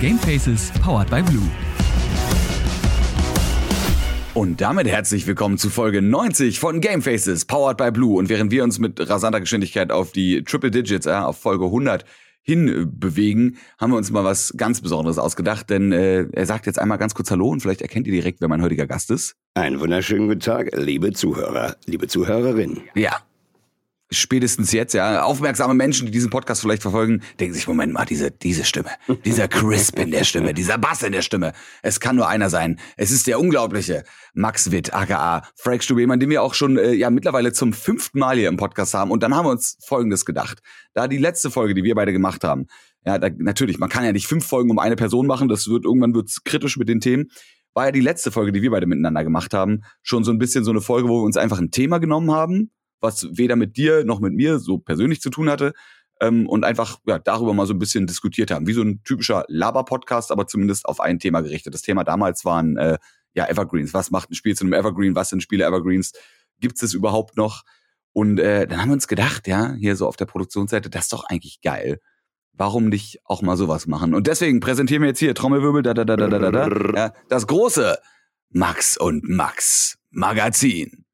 Gamefaces powered by Blue. Und damit herzlich willkommen zu Folge 90 von Gamefaces, powered by Blue. Und während wir uns mit rasanter Geschwindigkeit auf die Triple Digits, äh, auf Folge 100 hin äh, bewegen, haben wir uns mal was ganz Besonderes ausgedacht. Denn äh, er sagt jetzt einmal ganz kurz Hallo und vielleicht erkennt ihr direkt, wer mein heutiger Gast ist. Einen wunderschönen guten Tag, liebe Zuhörer, liebe Zuhörerinnen. Ja, spätestens jetzt, ja, aufmerksame Menschen, die diesen Podcast vielleicht verfolgen, denken sich, Moment mal, diese, diese Stimme, dieser Crisp in der Stimme, dieser Bass in der Stimme. Es kann nur einer sein. Es ist der unglaubliche Max Witt, aka Frank Stube, jemand, den wir auch schon, äh, ja, mittlerweile zum fünften Mal hier im Podcast haben. Und dann haben wir uns Folgendes gedacht. Da die letzte Folge, die wir beide gemacht haben, ja, da, natürlich, man kann ja nicht fünf Folgen um eine Person machen, das wird, irgendwann wird's kritisch mit den Themen war ja die letzte Folge, die wir beide miteinander gemacht haben, schon so ein bisschen so eine Folge, wo wir uns einfach ein Thema genommen haben was weder mit dir noch mit mir so persönlich zu tun hatte. Ähm, und einfach ja, darüber mal so ein bisschen diskutiert haben. Wie so ein typischer Laber-Podcast, aber zumindest auf ein Thema gerichtet. Das Thema damals waren äh, ja Evergreens. Was macht ein Spiel zu einem Evergreen? Was sind Spiele Evergreens? Gibt es überhaupt noch? Und äh, dann haben wir uns gedacht, ja, hier so auf der Produktionsseite, das ist doch eigentlich geil. Warum nicht auch mal sowas machen? Und deswegen präsentieren wir jetzt hier Trommelwirbel, da, da, da, da, da, da, da, ja, das große Max und Max Magazin.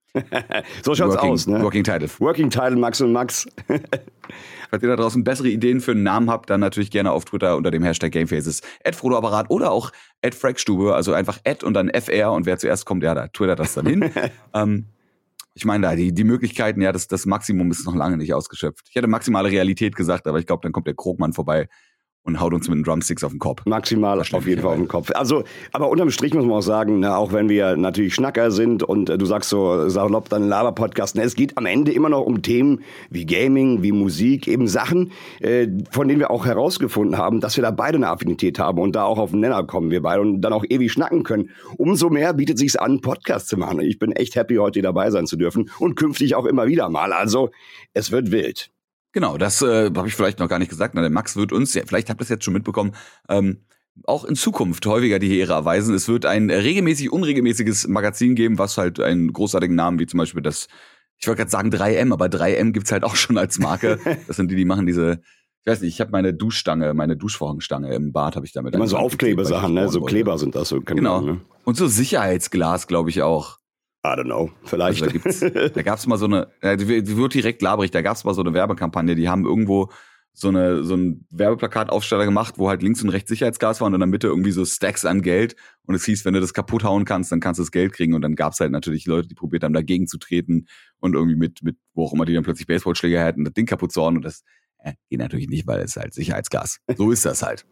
So schaut's Working, aus, ne? Working Title. Working Title Max und Max. Falls ihr da draußen bessere Ideen für einen Namen habt, dann natürlich gerne auf Twitter unter dem Hashtag Gamefaces, Apparat oder auch Frackstube, also einfach Ad und dann FR und wer zuerst kommt, ja, da twittert das dann hin. ähm, ich meine, da die, die Möglichkeiten, ja, das, das Maximum ist noch lange nicht ausgeschöpft. Ich hätte maximale Realität gesagt, aber ich glaube, dann kommt der Krogmann vorbei und haut uns mit den Drumsticks auf den Kopf. Maximal auf jeden Fall auf den Kopf. Also, aber unterm Strich muss man auch sagen, na, auch wenn wir natürlich Schnacker sind und äh, du sagst so salopp dann Laber-Podcast, es geht am Ende immer noch um Themen wie Gaming, wie Musik, eben Sachen, äh, von denen wir auch herausgefunden haben, dass wir da beide eine Affinität haben und da auch auf den Nenner kommen wir beide und dann auch ewig schnacken können. Umso mehr bietet sich's an, Podcast zu machen. Ich bin echt happy, heute dabei sein zu dürfen und künftig auch immer wieder mal. Also, es wird wild. Genau, das äh, habe ich vielleicht noch gar nicht gesagt. Na, der Max wird uns, ja, vielleicht habt ihr es jetzt schon mitbekommen, ähm, auch in Zukunft häufiger die Ehre erweisen. Es wird ein regelmäßig unregelmäßiges Magazin geben, was halt einen großartigen Namen wie zum Beispiel das, ich wollte gerade sagen 3M, aber 3M gibt's halt auch schon als Marke. Das sind die, die machen diese, ich weiß nicht, ich habe meine Duschstange, meine Duschvorhangstange im Bad habe ich damit. Immer so Aufklebesachen, ne? So Kleber sind das so. Genau. Man, ne? Und so Sicherheitsglas, glaube ich auch. I don't know, vielleicht. Also da gibt's, da gab's mal so eine, die wird direkt labrig, da gab's mal so eine Werbekampagne, die haben irgendwo so eine so ein Werbeplakataufsteller gemacht, wo halt links und rechts Sicherheitsgas waren und in der Mitte irgendwie so Stacks an Geld und es hieß, wenn du das kaputt hauen kannst, dann kannst du das Geld kriegen und dann gab's halt natürlich Leute, die probiert haben dagegen zu treten und irgendwie mit mit wo auch immer die dann plötzlich Baseballschläger hätten, das Ding kaputt zu hauen und das äh, geht natürlich nicht, weil es halt Sicherheitsgas. So ist das halt.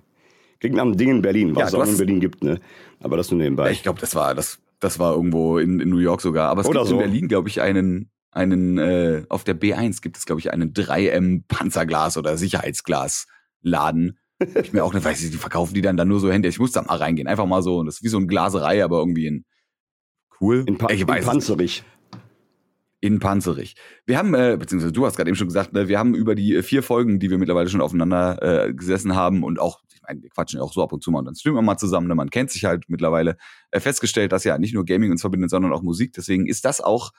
Klingt nach einem Ding in Berlin, was ja, es auch in Berlin gibt, ne? Aber das nur nebenbei. Ich glaube, das war das das war irgendwo in, in New York sogar. Aber es Oder gibt so. in Berlin, glaube ich, einen, einen, äh, auf der B1 gibt es, glaube ich, einen 3M Panzerglas oder Sicherheitsglasladen. ich mir auch nicht weiß, die verkaufen die dann da nur so Hände. Ich muss da mal reingehen. Einfach mal so. Das ist wie so eine Glaserei, aber irgendwie in cool. In, pa ich weiß in panzerig. In panzerig. Wir haben, äh, beziehungsweise du hast gerade eben schon gesagt, ne, wir haben über die äh, vier Folgen, die wir mittlerweile schon aufeinander äh, gesessen haben und auch meine, wir quatschen ja auch so ab und zu mal und dann streamen wir mal zusammen, ne? man kennt sich halt mittlerweile, äh, festgestellt, dass ja nicht nur Gaming uns verbindet, sondern auch Musik. Deswegen ist das auch,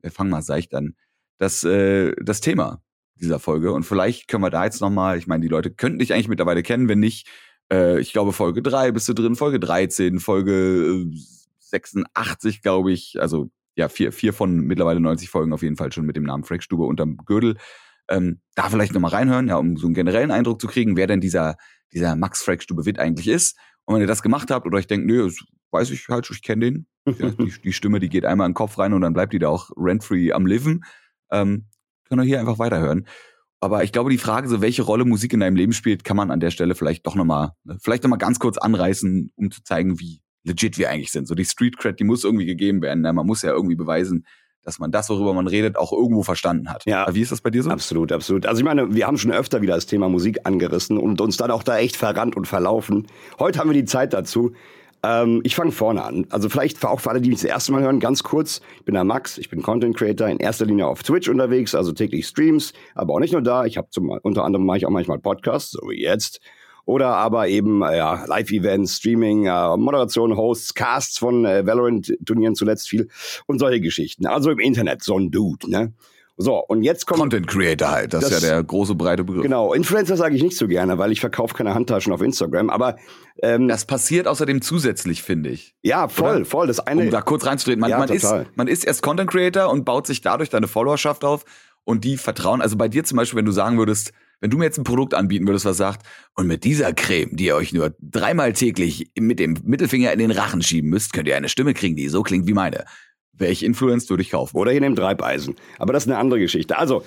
wir fangen mal seicht an, das, äh, das Thema dieser Folge. Und vielleicht können wir da jetzt nochmal, ich meine, die Leute könnten dich eigentlich mittlerweile kennen, wenn nicht, äh, ich glaube, Folge 3 bist du drin, Folge 13, Folge 86, glaube ich, also ja, vier, vier von mittlerweile 90 Folgen auf jeden Fall schon mit dem Namen Frank Stube unterm Gürtel. Ähm, da vielleicht nochmal reinhören, ja, um so einen generellen Eindruck zu kriegen, wer denn dieser dieser Max Frack Stube Witt eigentlich ist. Und wenn ihr das gemacht habt oder euch denkt, nö, das weiß ich halt, ich kenne den. Ja, die, die, Stimme, die geht einmal in den Kopf rein und dann bleibt die da auch rent-free am Liven. Ähm, könnt ihr hier einfach weiterhören. Aber ich glaube, die Frage, so welche Rolle Musik in deinem Leben spielt, kann man an der Stelle vielleicht doch nochmal, ne, vielleicht nochmal ganz kurz anreißen, um zu zeigen, wie legit wir eigentlich sind. So die Street Cred, die muss irgendwie gegeben werden. Ne? Man muss ja irgendwie beweisen, dass man das, worüber man redet, auch irgendwo verstanden hat. Ja. Aber wie ist das bei dir so? Absolut, absolut. Also ich meine, wir haben schon öfter wieder das Thema Musik angerissen und uns dann auch da echt verrannt und verlaufen. Heute haben wir die Zeit dazu. Ähm, ich fange vorne an. Also vielleicht auch für alle, die mich das erste Mal hören, ganz kurz. Ich bin der Max, ich bin Content Creator, in erster Linie auf Twitch unterwegs, also täglich Streams, aber auch nicht nur da. Ich habe unter anderem mache ich auch manchmal Podcasts, so wie jetzt oder aber eben äh, ja, Live-Events, Streaming, äh, Moderation, Hosts, Casts von äh, Valorant-Turnieren zuletzt viel und solche Geschichten. Also im Internet so ein Dude, ne? So, und jetzt kommt. Content Creator halt, das, das ist ja der große, breite Begriff. Genau, Influencer sage ich nicht so gerne, weil ich verkaufe keine Handtaschen auf Instagram, aber. Ähm, das passiert außerdem zusätzlich, finde ich. Ja, voll, Oder? voll. Das eine. Um da kurz reinzutreten. Man, ja, man, ist, man ist erst Content Creator und baut sich dadurch deine Followerschaft auf und die vertrauen. Also bei dir zum Beispiel, wenn du sagen würdest, wenn du mir jetzt ein Produkt anbieten würdest, was sagt, und mit dieser Creme, die ihr euch nur dreimal täglich mit dem Mittelfinger in den Rachen schieben müsst, könnt ihr eine Stimme kriegen, die so klingt wie meine. Welche Influencer würde ich kaufen? Oder ihr nehmt Reibeisen. Aber das ist eine andere Geschichte. Also,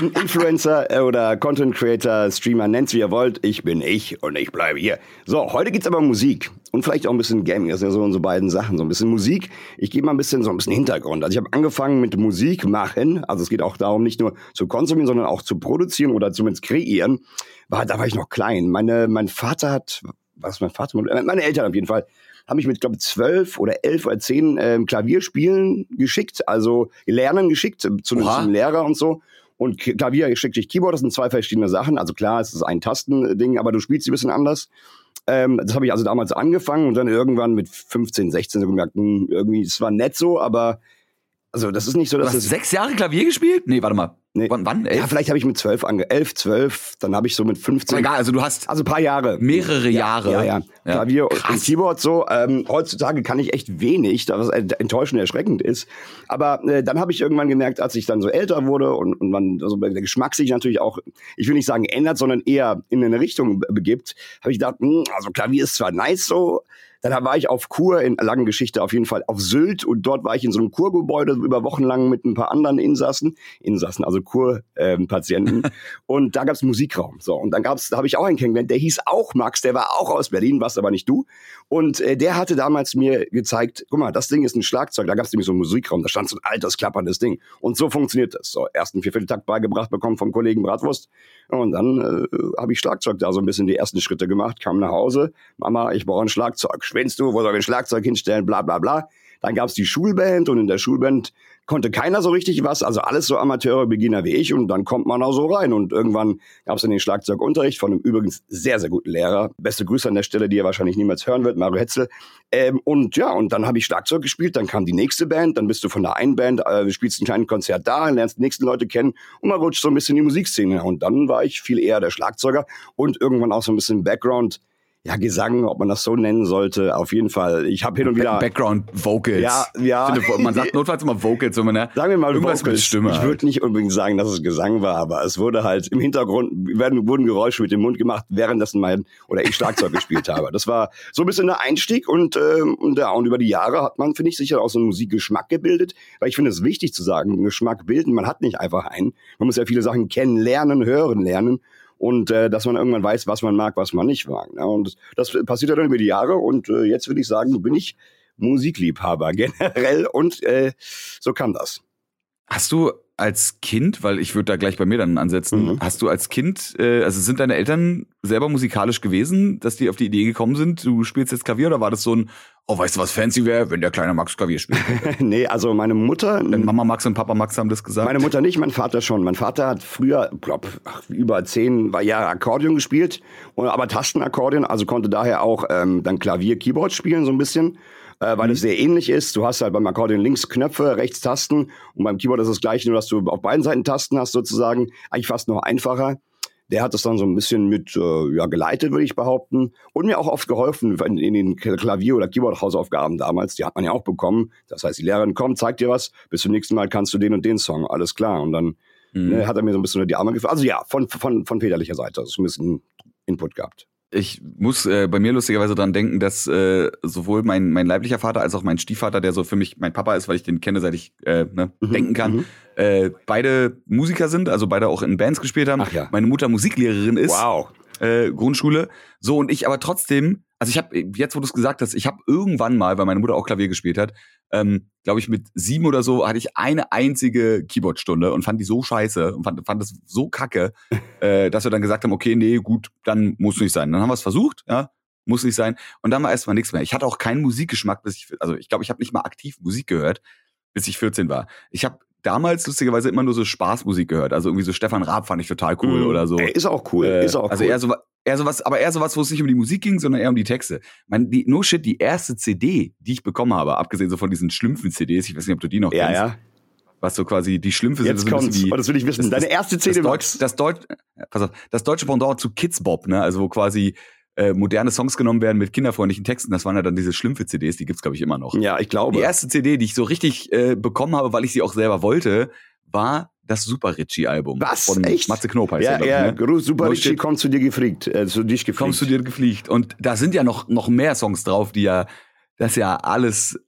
Influencer äh, oder Content Creator, Streamer, nennt's wie ihr wollt. Ich bin ich und ich bleibe hier. So, heute geht's aber um Musik. Und vielleicht auch ein bisschen Gaming. Das sind ja so unsere beiden Sachen. So ein bisschen Musik. Ich gebe mal ein bisschen so ein bisschen Hintergrund. Also ich habe angefangen mit Musik machen. Also es geht auch darum, nicht nur zu konsumieren, sondern auch zu produzieren oder zumindest kreieren. War, da war ich noch klein. Meine, mein Vater hat, was mein Vater, meine Eltern auf jeden Fall, haben mich mit, glaube ich, zwölf oder elf oder zehn ähm, Klavierspielen geschickt, also Lernen geschickt äh, zu, einem Lehrer und so. Und Klavier geschickt durch Keyboard, das sind zwei verschiedene Sachen. Also klar, es ist ein Tastending, aber du spielst sie ein bisschen anders. Ähm, das habe ich also damals angefangen und dann irgendwann mit 15, 16 so gemerkt, mh, hm, irgendwie, es war nett so, aber also das ist nicht so, dass du hast sechs Jahre Klavier gespielt? Nee, warte mal. Nee. Wann? wann? Elf? Ja, vielleicht habe ich mit zwölf ange, elf, zwölf, dann habe ich so mit 15. Aber egal, also du hast also ein paar Jahre, mehrere Jahre. Ja, ja. Ja. Klavier Krass. und Keyboard so. Ähm, heutzutage kann ich echt wenig, was enttäuschend erschreckend ist. Aber äh, dann habe ich irgendwann gemerkt, als ich dann so älter wurde und, und man also der Geschmack sich natürlich auch, ich will nicht sagen ändert, sondern eher in eine Richtung begibt, habe ich gedacht, mh, hm, also Klavier ist zwar nice so, dann war ich auf Kur in langen Geschichte auf jeden Fall auf Sylt und dort war ich in so einem Kurgebäude über Wochen lang mit ein paar anderen Insassen, Insassen, also Kurpatienten. Ähm, und da gab's Musikraum. So und dann gab's, da habe ich auch einen kennengelernt, der hieß auch Max, der war auch aus Berlin, was aber nicht du. Und äh, der hatte damals mir gezeigt, guck mal, das Ding ist ein Schlagzeug. Da gab's nämlich so einen Musikraum, da stand so ein altes klapperndes Ding. Und so funktioniert das. So ersten Viervierteltakt beigebracht bekommen vom Kollegen Bratwurst. Und dann äh, habe ich Schlagzeug da so ein bisschen die ersten Schritte gemacht, kam nach Hause, Mama, ich brauche ein Schlagzeug schwänzt du, wo soll ich ein Schlagzeug hinstellen, bla bla bla. Dann gab's die Schulband und in der Schulband konnte keiner so richtig was, also alles so Amateure, Beginner wie ich. Und dann kommt man auch so rein. Und irgendwann gab's dann den Schlagzeugunterricht von einem übrigens sehr, sehr guten Lehrer. Beste Grüße an der Stelle, die er wahrscheinlich niemals hören wird, Mario Hetzel. Ähm, und ja, und dann habe ich Schlagzeug gespielt, dann kam die nächste Band, dann bist du von der einen Band, äh, spielst ein kleines Konzert da, lernst die nächsten Leute kennen. Und man rutscht so ein bisschen in die Musikszene. Und dann war ich viel eher der Schlagzeuger. Und irgendwann auch so ein bisschen Background ja, Gesang, ob man das so nennen sollte, auf jeden Fall. Ich habe hin und wieder Background Vocals. Ja, ja. Finde, man sagt notfalls immer Vocals, wenn man ne? Sagen wir mal irgendwas Vocals. mit Stimme. Ich halt. würde nicht unbedingt sagen, dass es Gesang war, aber es wurde halt im Hintergrund werden wurden Geräusche mit dem Mund gemacht, währenddessen mein oder ich Schlagzeug gespielt habe. Das war so ein bisschen der Einstieg und äh, und, ja, und über die Jahre hat man finde ich sicher auch so einen Musikgeschmack gebildet, weil ich finde es wichtig zu sagen, Geschmack bilden, man hat nicht einfach einen. Man muss ja viele Sachen kennen, lernen, hören, lernen und äh, dass man irgendwann weiß, was man mag, was man nicht mag. Ne? Und das passiert ja dann über die Jahre und äh, jetzt würde ich sagen, bin ich Musikliebhaber generell und äh, so kann das. Hast du als Kind, weil ich würde da gleich bei mir dann ansetzen, mhm. hast du als Kind, äh, also sind deine Eltern selber musikalisch gewesen, dass die auf die Idee gekommen sind, du spielst jetzt Klavier oder war das so ein, oh, weißt du, was fancy wäre, wenn der kleine Max Klavier spielt? nee, also meine Mutter. Denn Mama Max und Papa Max haben das gesagt. Meine Mutter nicht, mein Vater schon. Mein Vater hat früher, glaub, über zehn Jahre Akkordeon gespielt, aber Tastenakkordeon, also konnte daher auch ähm, dann Klavier, Keyboard spielen so ein bisschen äh, weil mhm. es sehr ähnlich ist. Du hast halt beim Akkordeon links Knöpfe, rechts Tasten und beim Keyboard ist es gleich, nur dass du auf beiden Seiten Tasten hast sozusagen. Eigentlich fast noch einfacher. Der hat das dann so ein bisschen mit äh, ja, geleitet, würde ich behaupten. Und mir auch oft geholfen in, in den Klavier- oder Keyboard-Hausaufgaben damals. Die hat man ja auch bekommen. Das heißt, die Lehrerin kommt, zeigt dir was. Bis zum nächsten Mal kannst du den und den Song. Alles klar. Und dann mhm. ne, hat er mir so ein bisschen unter die Arme geführt. Also ja, von, von, von väterlicher Seite. Also ein bisschen Input gehabt ich muss äh, bei mir lustigerweise dran denken, dass äh, sowohl mein, mein leiblicher Vater als auch mein Stiefvater, der so für mich mein Papa ist, weil ich den kenne, seit ich äh, ne, mhm, denken kann, mhm. äh, beide Musiker sind, also beide auch in Bands gespielt haben. Ach ja. Meine Mutter Musiklehrerin ist. Wow. Äh, Grundschule. So, und ich aber trotzdem, also ich habe, jetzt wo du es gesagt hast, ich habe irgendwann mal, weil meine Mutter auch Klavier gespielt hat, ähm, glaube ich, mit sieben oder so hatte ich eine einzige Keyboardstunde und fand die so scheiße und fand, fand das so kacke, äh, dass wir dann gesagt haben, okay, nee, gut, dann muss nicht sein. Dann haben wir es versucht, ja, muss nicht sein. Und dann war erstmal nichts mehr. Ich hatte auch keinen Musikgeschmack, bis ich, also ich glaube, ich habe nicht mal aktiv Musik gehört, bis ich 14 war. Ich habe damals lustigerweise immer nur so Spaßmusik gehört. Also irgendwie so Stefan Raab fand ich total cool mm, oder so. Ey, ist auch cool, äh, ist auch also cool. Also eher so, eher sowas, aber eher sowas, wo es nicht um die Musik ging, sondern eher um die Texte. Man, die, no shit, die erste CD, die ich bekommen habe, abgesehen so von diesen schlimmsten CDs, ich weiß nicht, ob du die noch ja, kennst. Ja. was so quasi die Schlümpfe Jetzt sind. so ein kommt's. wie- Oh, das will ich wissen. Deine erste CD, das, Deutsch, das, Deutsch, pass auf, das deutsche Pendant zu Kids Bop, ne? Also wo quasi äh, moderne Songs genommen werden mit kinderfreundlichen Texten. Das waren ja dann diese Schlümpfe-CDs, die gibt's glaube ich immer noch. Ja, ich glaube. Die erste CD, die ich so richtig äh, bekommen habe, weil ich sie auch selber wollte, war das Super Ritchie-Album. Was? Von Echt? Matze Knob heißt ja, er, ja, ich, ne? Super No Richie shit. kommt zu dir gefliegt, äh, zu dich gefliegt. Kommst du dir gefliegt. Und da sind ja noch, noch mehr Songs drauf, die ja, das ist ja alles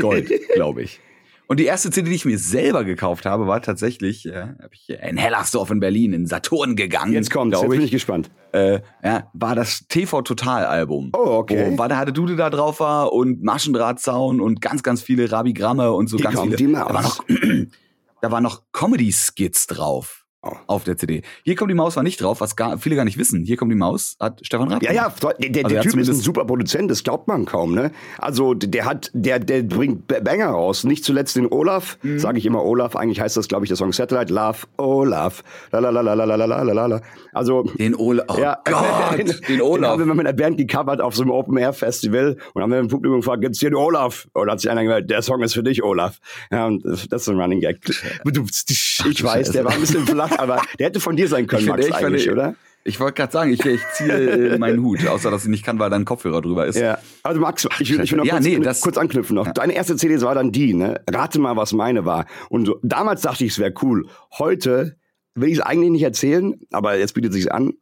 Gold, glaube ich. Und die erste CD, die ich mir selber gekauft habe, war tatsächlich, äh, hab ich in Hellersdorf in Berlin in Saturn gegangen. Jetzt kommt's, jetzt bin ich. gespannt. äh, ja, war das TV Total Album. Oh, okay. Wo Hatte Dude da drauf war und Maschendrahtzaun und ganz, ganz viele Rabigramme und so Wie ganz kommt viele. die da war Maus? noch, da waren noch Comedy-Skits drauf. Oh. auf der CD. Hier kommt die Maus war nicht drauf, was gar, viele gar nicht wissen. Hier kommt die Maus, hat Stefan Rapp. Ja, ja, der, der, also der Typ ist ein super Produzent, das glaubt man kaum, ne? Also der hat, der, der bringt Banger raus. Nicht zuletzt den Olaf, mhm. sage ich immer Olaf, eigentlich heißt das, glaube ich, der Song Satellite, Love, Olaf. Lalalalalalala. Also. Den Olaf. Oh ja, Gott, den, den Olaf. Den haben wir mit einer Band gecovert auf so einem Open Air Festival und haben wir im Publikum gefragt, gibt's hier den Olaf? Und hat sich einer gemeldet, der Song ist für dich, Olaf. Ja, und das ist ein Running Gag. Ich weiß, der war ein bisschen flach. aber der hätte von dir sein können, Ich Max, finde, ich eigentlich, finde- oder? Ich wollte gerade sagen, ich, ich ziehe äh, meinen Hut, außer dass ich nicht kann, weil da ein Kopfhörer drüber ist. Ja, also Max, ich will, ich will noch Ja, kurz, nee, das- kurz anknüpfen noch. Deine erste CD war dann die, ne? Rate mal, was meine war. Und so, damals dachte ich, es wäre cool. Heute will ich es eigentlich nicht erzählen, aber jetzt bietet sich an.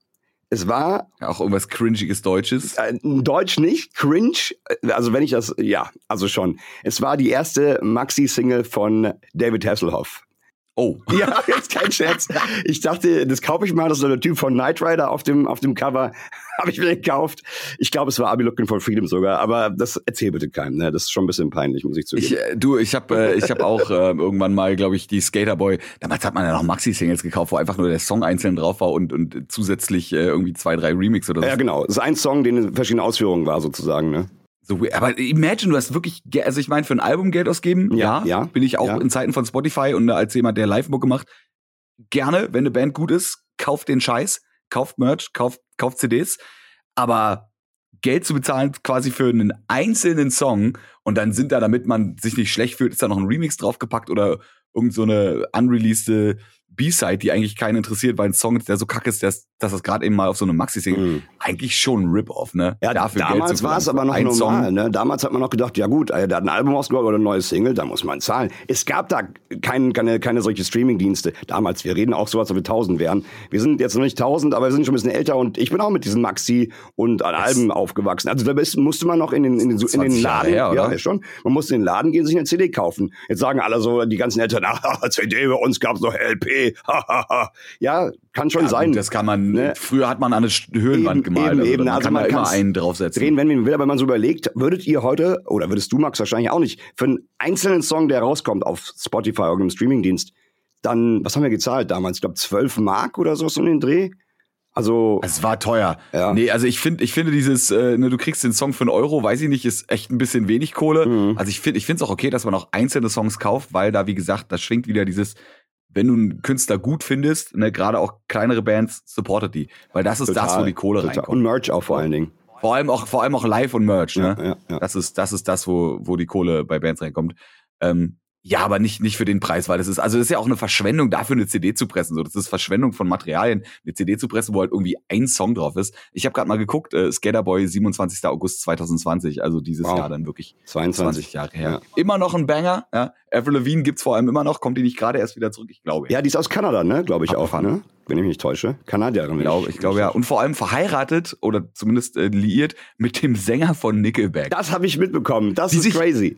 Es war Auch irgendwas cringiges Deutsches. äh, Deutsch nicht, cringe. äh, Also wenn ich das, ja, also schon. Es war die erste Maxi-Single von David Hasselhoff. Oh. Ja, jetzt kein Scherz. Ich dachte, das kaufe ich mal. Das ist so der Typ von Knight Rider auf dem, auf dem Cover. Habe ich mir gekauft. Ich glaube, es war Abi Looking for Freedom sogar. Aber das erzähl bitte keinem. Ne? Das ist schon ein bisschen peinlich, muss ich zugeben. Ich, äh, du, ich habe äh, ich hab auch äh, irgendwann mal, glaube ich, die Skaterboy. Damals hat man ja noch Maxi-Singles gekauft, wo einfach nur der Song einzeln drauf war und, und zusätzlich äh, irgendwie zwei, drei Remix oder so. ja, genau. Das ist ein Song, den in verschiedenen Ausführungen war, sozusagen. Ne? So aber imagine, du hast wirklich, also ich meine, für ein Album Geld ausgeben, Ja, ja, ja, bin ich auch ja. in Zeiten von Spotify und als jemand, der Live-Mucke macht, gerne, wenn eine Band gut ist, kauft den Scheiß, kauft Merch, kauft, kauft CDs, aber Geld zu bezahlen quasi für einen einzelnen Song und dann sind da, damit man sich nicht schlecht fühlt, ist da noch ein Remix draufgepackt oder irgend so eine unreleased B-Side, die eigentlich keinen interessiert, weil ein Song, der so kacke ist, dass, dass das gerade eben mal auf so einem Maxi-Single, Mhm. eigentlich schon ein Rip-Off, ne? Ja, Dafür damals war es aber noch normal. Song, Ne? Damals hat man noch gedacht, ja gut, äh, der hat ein Album ausgebracht oder eine neue Single, da muss man zahlen. Es gab da kein, keine, keine solche Streaming-Dienste. Damals, wir reden auch so, als ob wir tausend wären. Wir sind jetzt noch nicht tausend, aber wir sind schon ein bisschen älter und ich bin auch mit diesen Maxi und an Alben aufgewachsen. Also da musste man noch in den, in den, in den 20 Jahre Laden, her, ja, schon. Man musste in den Laden gehen, sich eine CD kaufen. Jetzt sagen alle so, die ganzen Eltern, ah, CD, bei uns gab's noch LP. ja, kann schon Ja, sein. gut, das kann man. Ne? Früher hat man an eine Höhenwand Eben, gemalt. eben, also eben. Man Also kann man immer einen draufsetzen. drehen, wenn man will, aber wenn man so überlegt, würdet ihr heute, oder würdest du, Max, wahrscheinlich auch nicht, für einen einzelnen Song, der rauskommt auf Spotify, irgendeinem Streamingdienst, dann, was haben wir gezahlt damals? Ich glaube, 12 Mark oder so, so in den Dreh. Also, Es war teuer. Ja. Nee, also ich finde, ich finde dieses, äh, ne, du kriegst den Song für einen Euro, weiß ich nicht, ist echt ein bisschen wenig Kohle. Mhm. Also ich finde, ich finde es auch okay, dass man auch einzelne Songs kauft, weil da, wie gesagt, da schwingt wieder dieses, wenn du einen Künstler gut findest, ne, gerade auch kleinere Bands, supportet die. Weil das ist das, wo die Kohle total. reinkommt. Und Merch auch vor allen Dingen. Vor allem auch, vor allem auch live und Merch, ne? Ja, ja, ja. Das ist, das ist das, wo, wo die Kohle bei Bands reinkommt. Ähm, ja, aber nicht, nicht für den Preis, weil das ist, also das ist ja auch eine Verschwendung, dafür eine CD zu pressen. So, das ist Verschwendung von Materialien, eine CD zu pressen, wo halt irgendwie ein Song drauf ist. Ich habe gerade mal geguckt, äh, Skaterboy, 27. August 2020, also dieses Wow. Jahr dann wirklich 22. 20 Jahre her. Ja. Immer noch ein Banger, ja. Avril Lavigne gibt's vor allem immer noch, kommt die nicht gerade erst wieder zurück, ich glaube. Ja, die ist aus Kanada, ne? Glaube ich auch, Abgefahren. ne? Wenn ich mich nicht täusche. Kanadierin. Ich glaube, ich glaube ja. Und vor allem verheiratet oder zumindest äh, liiert mit dem Sänger von Nickelback. Das habe ich mitbekommen. Das Die ist sich- crazy.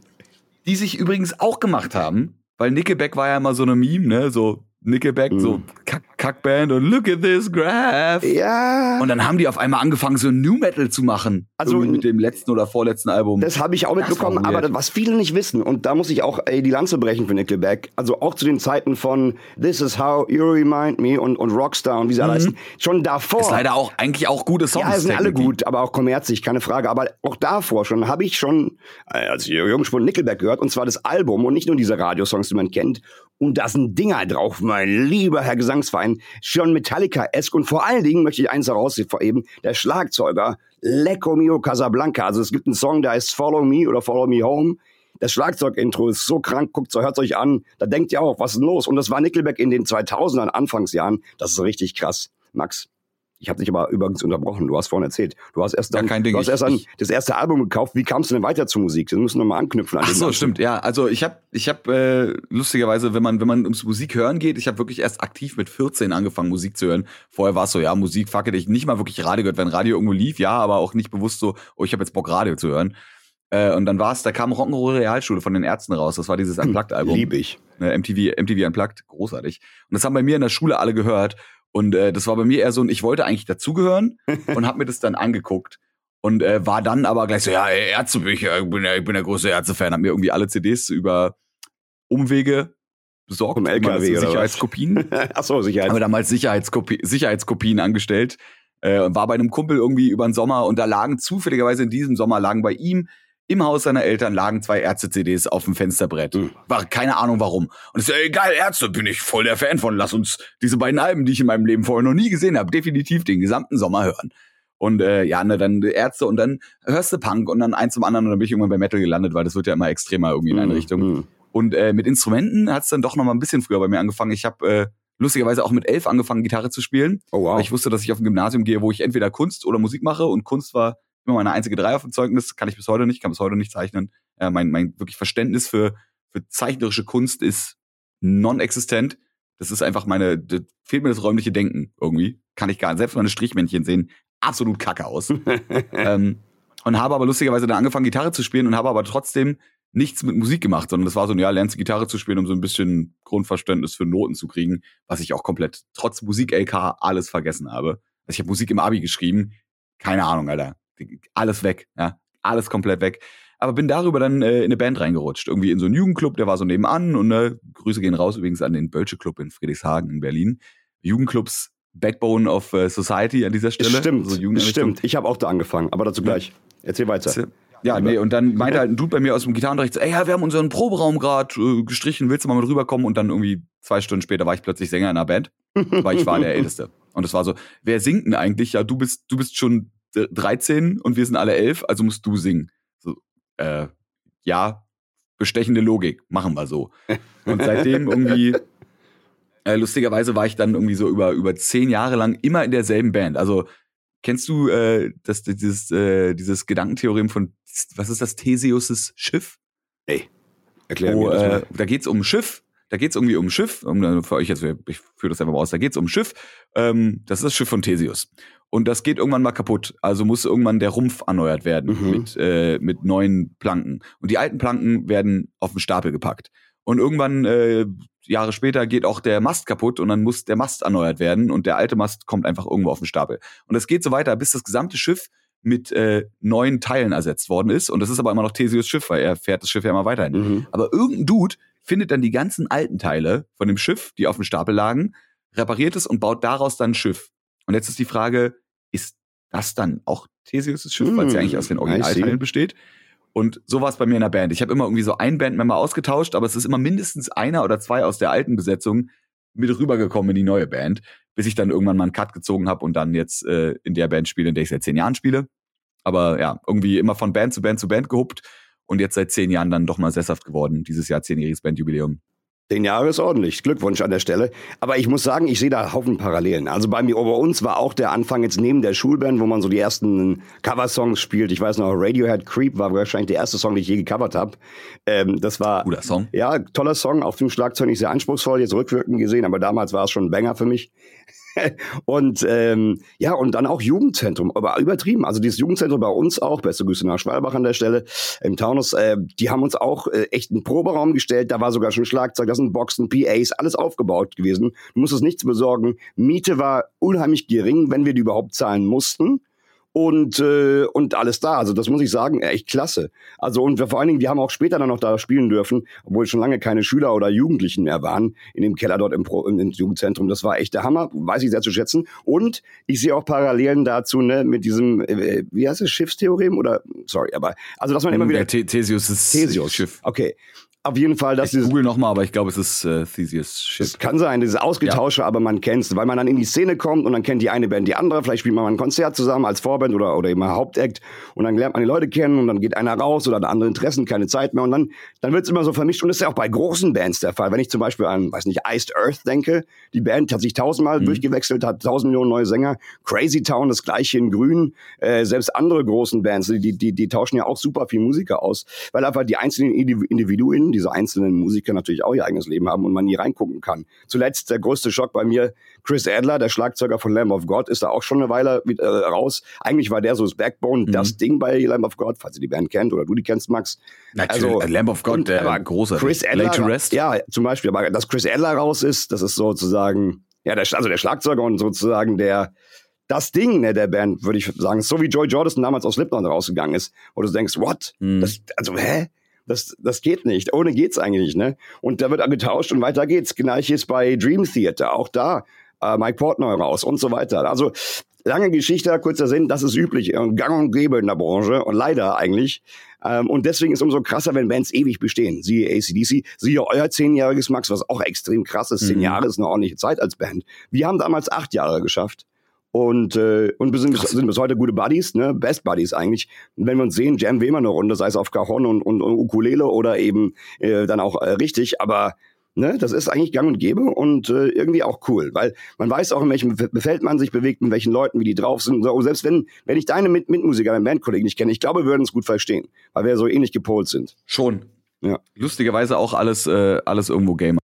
Die sich übrigens auch gemacht haben, weil Nickelback war ja immer so eine Meme, ne, so Nickelback, Mhm. so Kack Kackband und look at this graph. Ja. Und dann haben die auf einmal angefangen, so New Metal zu machen. Also, mit dem letzten oder vorletzten Album. Das habe ich auch Das mitbekommen, aber das, was viele nicht wissen, und da muss ich auch ey, die Lanze brechen für Nickelback, also auch zu den Zeiten von This is how you remind me und, und Rockstar und wie sie alle heißen, schon davor. Mhm. ist leider auch eigentlich auch gute Songs. ja, sind alle gut, aber auch kommerzig, keine Frage. Aber auch davor schon habe ich schon äh, als Jungspund Nickelback gehört, und zwar das Album und nicht nur diese Radiosongs, die man kennt. Und da sind Dinger drauf, mein lieber Herr Gesangsverein, schon Metallica-esque. Und vor allen Dingen möchte ich eins herausheben, der Schlagzeuger Lecco Mio Casablanca. Also es gibt einen Song, der heißt Follow Me oder Follow Me Home. Das Schlagzeug-Intro ist so krank, guckt so, hört euch an. Da denkt ihr auch, was ist denn los? Und das war Nickelback in den 2000ern, Anfangsjahren. Das ist richtig krass. Max, ich habe dich aber übrigens unterbrochen. Du hast vorhin erzählt. Du hast erst, dann, kein Ding. Du hast erst dann das erste Album gekauft. Wie kamst du denn weiter zur Musik? Das müssen wir mal anknüpfen an Ach so, stimmt. Ja, also ich habe, ich habe äh, lustigerweise, wenn man, wenn man ums Musik hören geht, ich habe wirklich erst aktiv mit 14 angefangen Musik zu hören. Vorher war es so, ja, Musik, fuck it, ich nicht mal wirklich Radio gehört, wenn Radio irgendwo lief, ja, aber auch nicht bewusst so, oh, ich habe jetzt Bock Radio zu hören. Äh, und dann war es, da kam Rock'n'Roll Realschule von den Ärzten raus. Das war dieses Unplugged-Album. Lieb ich. Ne, MTV, MTV Unplugged, großartig. Und das haben bei mir in der Schule alle gehört. Und äh, das war bei mir eher so ein, ich wollte eigentlich dazugehören und habe mir das dann angeguckt. Und äh, war dann aber gleich so, ja, ey, Ärzte bin ich, bin ja, ich bin der große Ärzte-Fan. Hab mir irgendwie alle CDs über Umwege besorgt. Das LKW? Sicherheitskopien. Ach so, Sicherheit. Aber damals Sicherheitskopie, Sicherheitskopien angestellt. Äh, und war bei einem Kumpel irgendwie über den Sommer und da lagen zufälligerweise in diesem Sommer lagen bei ihm im Haus seiner Eltern lagen zwei Ärzte-CDs auf dem Fensterbrett. Mhm. War keine Ahnung warum. Und ich so, ey, geil, Ärzte, bin ich voll der Fan von. Lass uns diese beiden Alben, die ich in meinem Leben vorher noch nie gesehen habe, definitiv den gesamten Sommer hören. Und äh, ja, ne, dann Ärzte und dann hörst du Punk und dann eins zum anderen und dann bin ich irgendwann bei Metal gelandet, weil das wird ja immer extremer irgendwie in eine Mhm, Richtung. mhm. Und äh, mit Instrumenten hat es dann doch noch mal ein bisschen früher bei mir angefangen. Ich habe äh, lustigerweise auch mit elf angefangen, Gitarre zu spielen. Oh wow. Weil ich wusste, dass ich auf ein Gymnasium gehe, wo ich entweder Kunst oder Musik mache. Und Kunst war immer meine einzige Drei auf dem Zeugnis. Kann ich bis heute nicht, kann bis heute nicht zeichnen. Äh, mein, mein wirklich Verständnis für, für zeichnerische Kunst ist non-existent. Das ist einfach meine, das fehlt mir das räumliche Denken irgendwie. Kann ich gar nicht. Selbst meine Strichmännchen sehen absolut kacke aus. ähm, und habe aber lustigerweise dann angefangen, Gitarre zu spielen und habe aber trotzdem nichts mit Musik gemacht, sondern das war so ein, ja, lernst du Gitarre zu spielen, um so ein bisschen Grundverständnis für Noten zu kriegen, was ich auch komplett trotz Musik-LK alles vergessen habe. Also ich habe Musik im Abi geschrieben, keine Ahnung, Alter. Alles weg, ja, alles komplett weg. Aber bin darüber dann äh, in eine Band reingerutscht. Irgendwie in so einen Jugendclub, der war so nebenan und äh, Grüße gehen raus übrigens an den Bölsche Club in Friedrichshagen in Berlin. Jugendclubs Backbone of äh, Society an dieser Stelle. Stimmt, Also Jugendeinrichtung. stimmt. Ich habe auch da angefangen, aber dazu gleich. Erzähl weiter. Ja, nee, und dann meinte halt ein Dude bei mir aus dem Gitarrenunterricht, so, ey, ja, wir haben unseren Proberaum gerade äh, gestrichen, willst du mal mit rüberkommen? Und dann irgendwie zwei Stunden später war ich plötzlich Sänger in einer Band, weil ich war der Älteste. Und es war so, wer singt denn eigentlich? Ja, du bist, du bist schon 13 und wir sind alle elf, also musst du singen. So, äh, ja, bestechende Logik, machen wir so. Und seitdem irgendwie, äh, lustigerweise war ich dann irgendwie so über, über zehn Jahre lang immer in derselben Band. Also, Kennst du äh, das, dieses, äh, dieses Gedankentheorem von, was ist das, Theseus' Schiff? Erklär Wo, mir das äh, mal. da geht's um ein Schiff, da geht's irgendwie um ein Schiff, um, äh, für euch jetzt, ich führe das einfach mal aus, da geht's um ein Schiff, ähm, das ist das Schiff von Theseus. Und das geht irgendwann mal kaputt, also muss irgendwann der Rumpf erneuert werden Mhm. mit, äh, mit neuen Planken. Und die alten Planken werden auf den Stapel gepackt. Und irgendwann, äh, Jahre später, geht auch der Mast kaputt und dann muss der Mast erneuert werden und der alte Mast kommt einfach irgendwo auf den Stapel. Und das geht so weiter, bis das gesamte Schiff mit äh, neuen Teilen ersetzt worden ist. Und das ist aber immer noch Theseus Schiff, weil er fährt das Schiff ja immer weiterhin. Mhm. Aber irgendein Dude findet dann die ganzen alten Teile von dem Schiff, die auf dem Stapel lagen, repariert es und baut daraus dann ein Schiff. Und jetzt ist die Frage, ist das dann auch Theseus' Schiff, weil es ja Hm, eigentlich aus den I see. Originalteilen besteht? Und so war es bei mir in der Band. Ich habe immer irgendwie so ein Bandmember ausgetauscht, aber es ist immer mindestens einer oder zwei aus der alten Besetzung mit rübergekommen in die neue Band, bis ich dann irgendwann mal einen Cut gezogen habe und dann jetzt äh, in der Band spiele, in der ich seit zehn Jahren spiele. Aber ja, irgendwie immer von Band zu Band zu Band gehuppt und jetzt seit zehn Jahren dann doch mal sesshaft geworden. Dieses Jahr zehnjähriges Bandjubiläum. Zehn Jahre ist ordentlich. Glückwunsch an der Stelle. Aber ich muss sagen, ich sehe da Haufen Parallelen. Also bei mir, bei uns war auch der Anfang jetzt neben der Schulband, wo man so die ersten Coversongs spielt. Ich weiß noch, Radiohead Creep war wahrscheinlich der erste Song, den ich je gecovert habe. Ähm, das war Guter Song. ja toller Song, auf dem Schlagzeug nicht sehr anspruchsvoll, jetzt rückwirkend gesehen, aber damals war es schon ein Banger für mich. und ähm, ja, und dann auch Jugendzentrum, aber übertrieben. Also dieses Jugendzentrum bei uns auch, beste Grüße nach Schwalbach an der Stelle, im Taunus, äh, die haben uns auch äh, echt einen Proberaum gestellt, da war sogar schon Schlagzeug, da sind Boxen, PAs, alles aufgebaut gewesen. Du musstest nichts besorgen. Miete war unheimlich gering, wenn wir die überhaupt zahlen mussten und äh, und alles da. Also das muss ich sagen, echt klasse. Also und vor allen Dingen, wir haben auch später dann noch da spielen dürfen, obwohl schon lange keine Schüler oder Jugendlichen mehr waren in dem Keller dort im, Pro, im, im Jugendzentrum. Das war echt der Hammer, weiß ich sehr zu schätzen. Und ich sehe auch Parallelen dazu ne mit diesem, äh, wie heißt es, Schiffstheorem oder sorry, aber also dass man immer wieder der The Theseus' Theseus. Schiff. Okay. Auf jeden Fall, dass ich google nochmal, aber ich glaube, es ist äh, Theseus Ship. Es kann sein, dieses Ausgetausche, ja. aber man kennt es, weil man dann in die Szene kommt und dann kennt die eine Band die andere. Vielleicht spielt man mal ein Konzert zusammen als Vorband oder, oder eben Hauptakt und dann lernt man die Leute kennen und dann geht einer raus oder hat andere Interessen, keine Zeit mehr und dann, dann wird es immer so vermischt und das ist ja auch bei großen Bands der Fall. Wenn ich zum Beispiel an, weiß nicht, Iced Earth denke, die Band hat sich tausendmal mhm. durchgewechselt, hat tausend Millionen neue Sänger. Crazy Town, das gleiche in Grün. Äh, selbst andere großen Bands, die, die, die tauschen ja auch super viel Musiker aus, weil einfach die einzelnen Individuen, diese einzelnen Musiker natürlich auch ihr eigenes Leben haben und man nie reingucken kann. Zuletzt der größte Schock bei mir, Chris Adler, der Schlagzeuger von Lamb of God, ist da auch schon eine Weile äh, raus. Eigentlich war der so das Backbone, mhm. das Ding bei Lamb of God, falls ihr die Band kennt oder du die kennst, Max. Natürlich, also, äh, Lamb of God, der war großer. Chris Adler, ja, zum Beispiel, aber dass Chris Adler raus ist, das ist sozusagen, ja, der, also der Schlagzeuger und sozusagen der, das Ding ne, der Band, würde ich sagen, so wie Joy Jordison damals aus Slipknot rausgegangen ist, wo du denkst, what? Mhm. Das, also, hä? Das, das geht nicht. Ohne geht's eigentlich, ne? Und da wird getauscht und weiter geht's. Gleiches bei Dream Theater. Auch da äh, Mike Portnoy raus und so weiter. Also lange Geschichte, kurzer Sinn, das ist üblich, gang und gäbe in der Branche und leider eigentlich. Ähm, und deswegen ist es umso krasser, wenn Bands ewig bestehen. Siehe ACDC, siehe euer zehnjähriges Max, was auch extrem krass ist. Zehn mhm. Jahre ist eine ordentliche Zeit als Band. Wir haben damals acht Jahre geschafft und, äh, und wir sind, bis, sind bis heute gute Buddies, ne? Best Buddies eigentlich. Und wenn wir uns sehen, jammen wir immer eine Runde, sei es auf Cajon und, und, und Ukulele oder eben äh, dann auch äh, richtig. Aber ne, das ist eigentlich gang und gäbe und äh, irgendwie auch cool, weil man weiß auch, in welchem Befeld man sich bewegt, mit welchen Leuten, wie die drauf sind. So, selbst wenn, wenn ich deine Mit Mitmusiker, deine Bandkollegen nicht kenne, ich glaube, wir würden uns gut verstehen, weil wir so ähnlich gepolt sind. Schon. Ja. Lustigerweise auch alles, äh, alles irgendwo Gamer.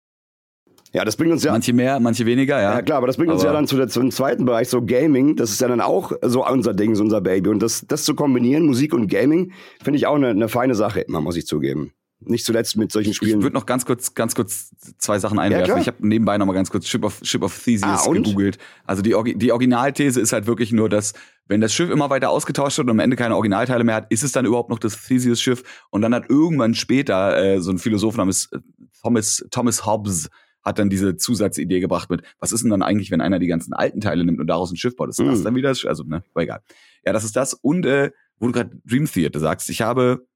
Ja, das bringt uns ja. Manche mehr, manche weniger, ja. Ja, klar, aber das bringt aber uns ja dann zu der, zum zweiten Bereich, so Gaming. Das ist ja dann auch so unser Ding, so unser Baby. Und das, das zu kombinieren, Musik und Gaming, finde ich auch eine, eine feine Sache, immer, muss ich zugeben. Nicht zuletzt mit solchen Spielen. Ich würde noch ganz kurz, ganz kurz zwei Sachen einwerfen. Ja, ich habe nebenbei noch mal ganz kurz Ship of, Ship of Theseus ah, gegoogelt. Also die, die Originalthese ist halt wirklich nur, dass wenn das Schiff immer weiter ausgetauscht wird und am Ende keine Originalteile mehr hat, ist es dann überhaupt noch das Theseus-Schiff? Und dann hat irgendwann später äh, so ein Philosoph namens äh, Thomas, Thomas Hobbes hat dann diese Zusatzidee gebracht mit, was ist denn dann eigentlich, wenn einer die ganzen alten Teile nimmt und daraus ein Schiff baut? Ist das mm. dann wieder? Also, ne, aber egal. Ja, das ist das. Und äh, wo du gerade Dream Theater sagst, ich habe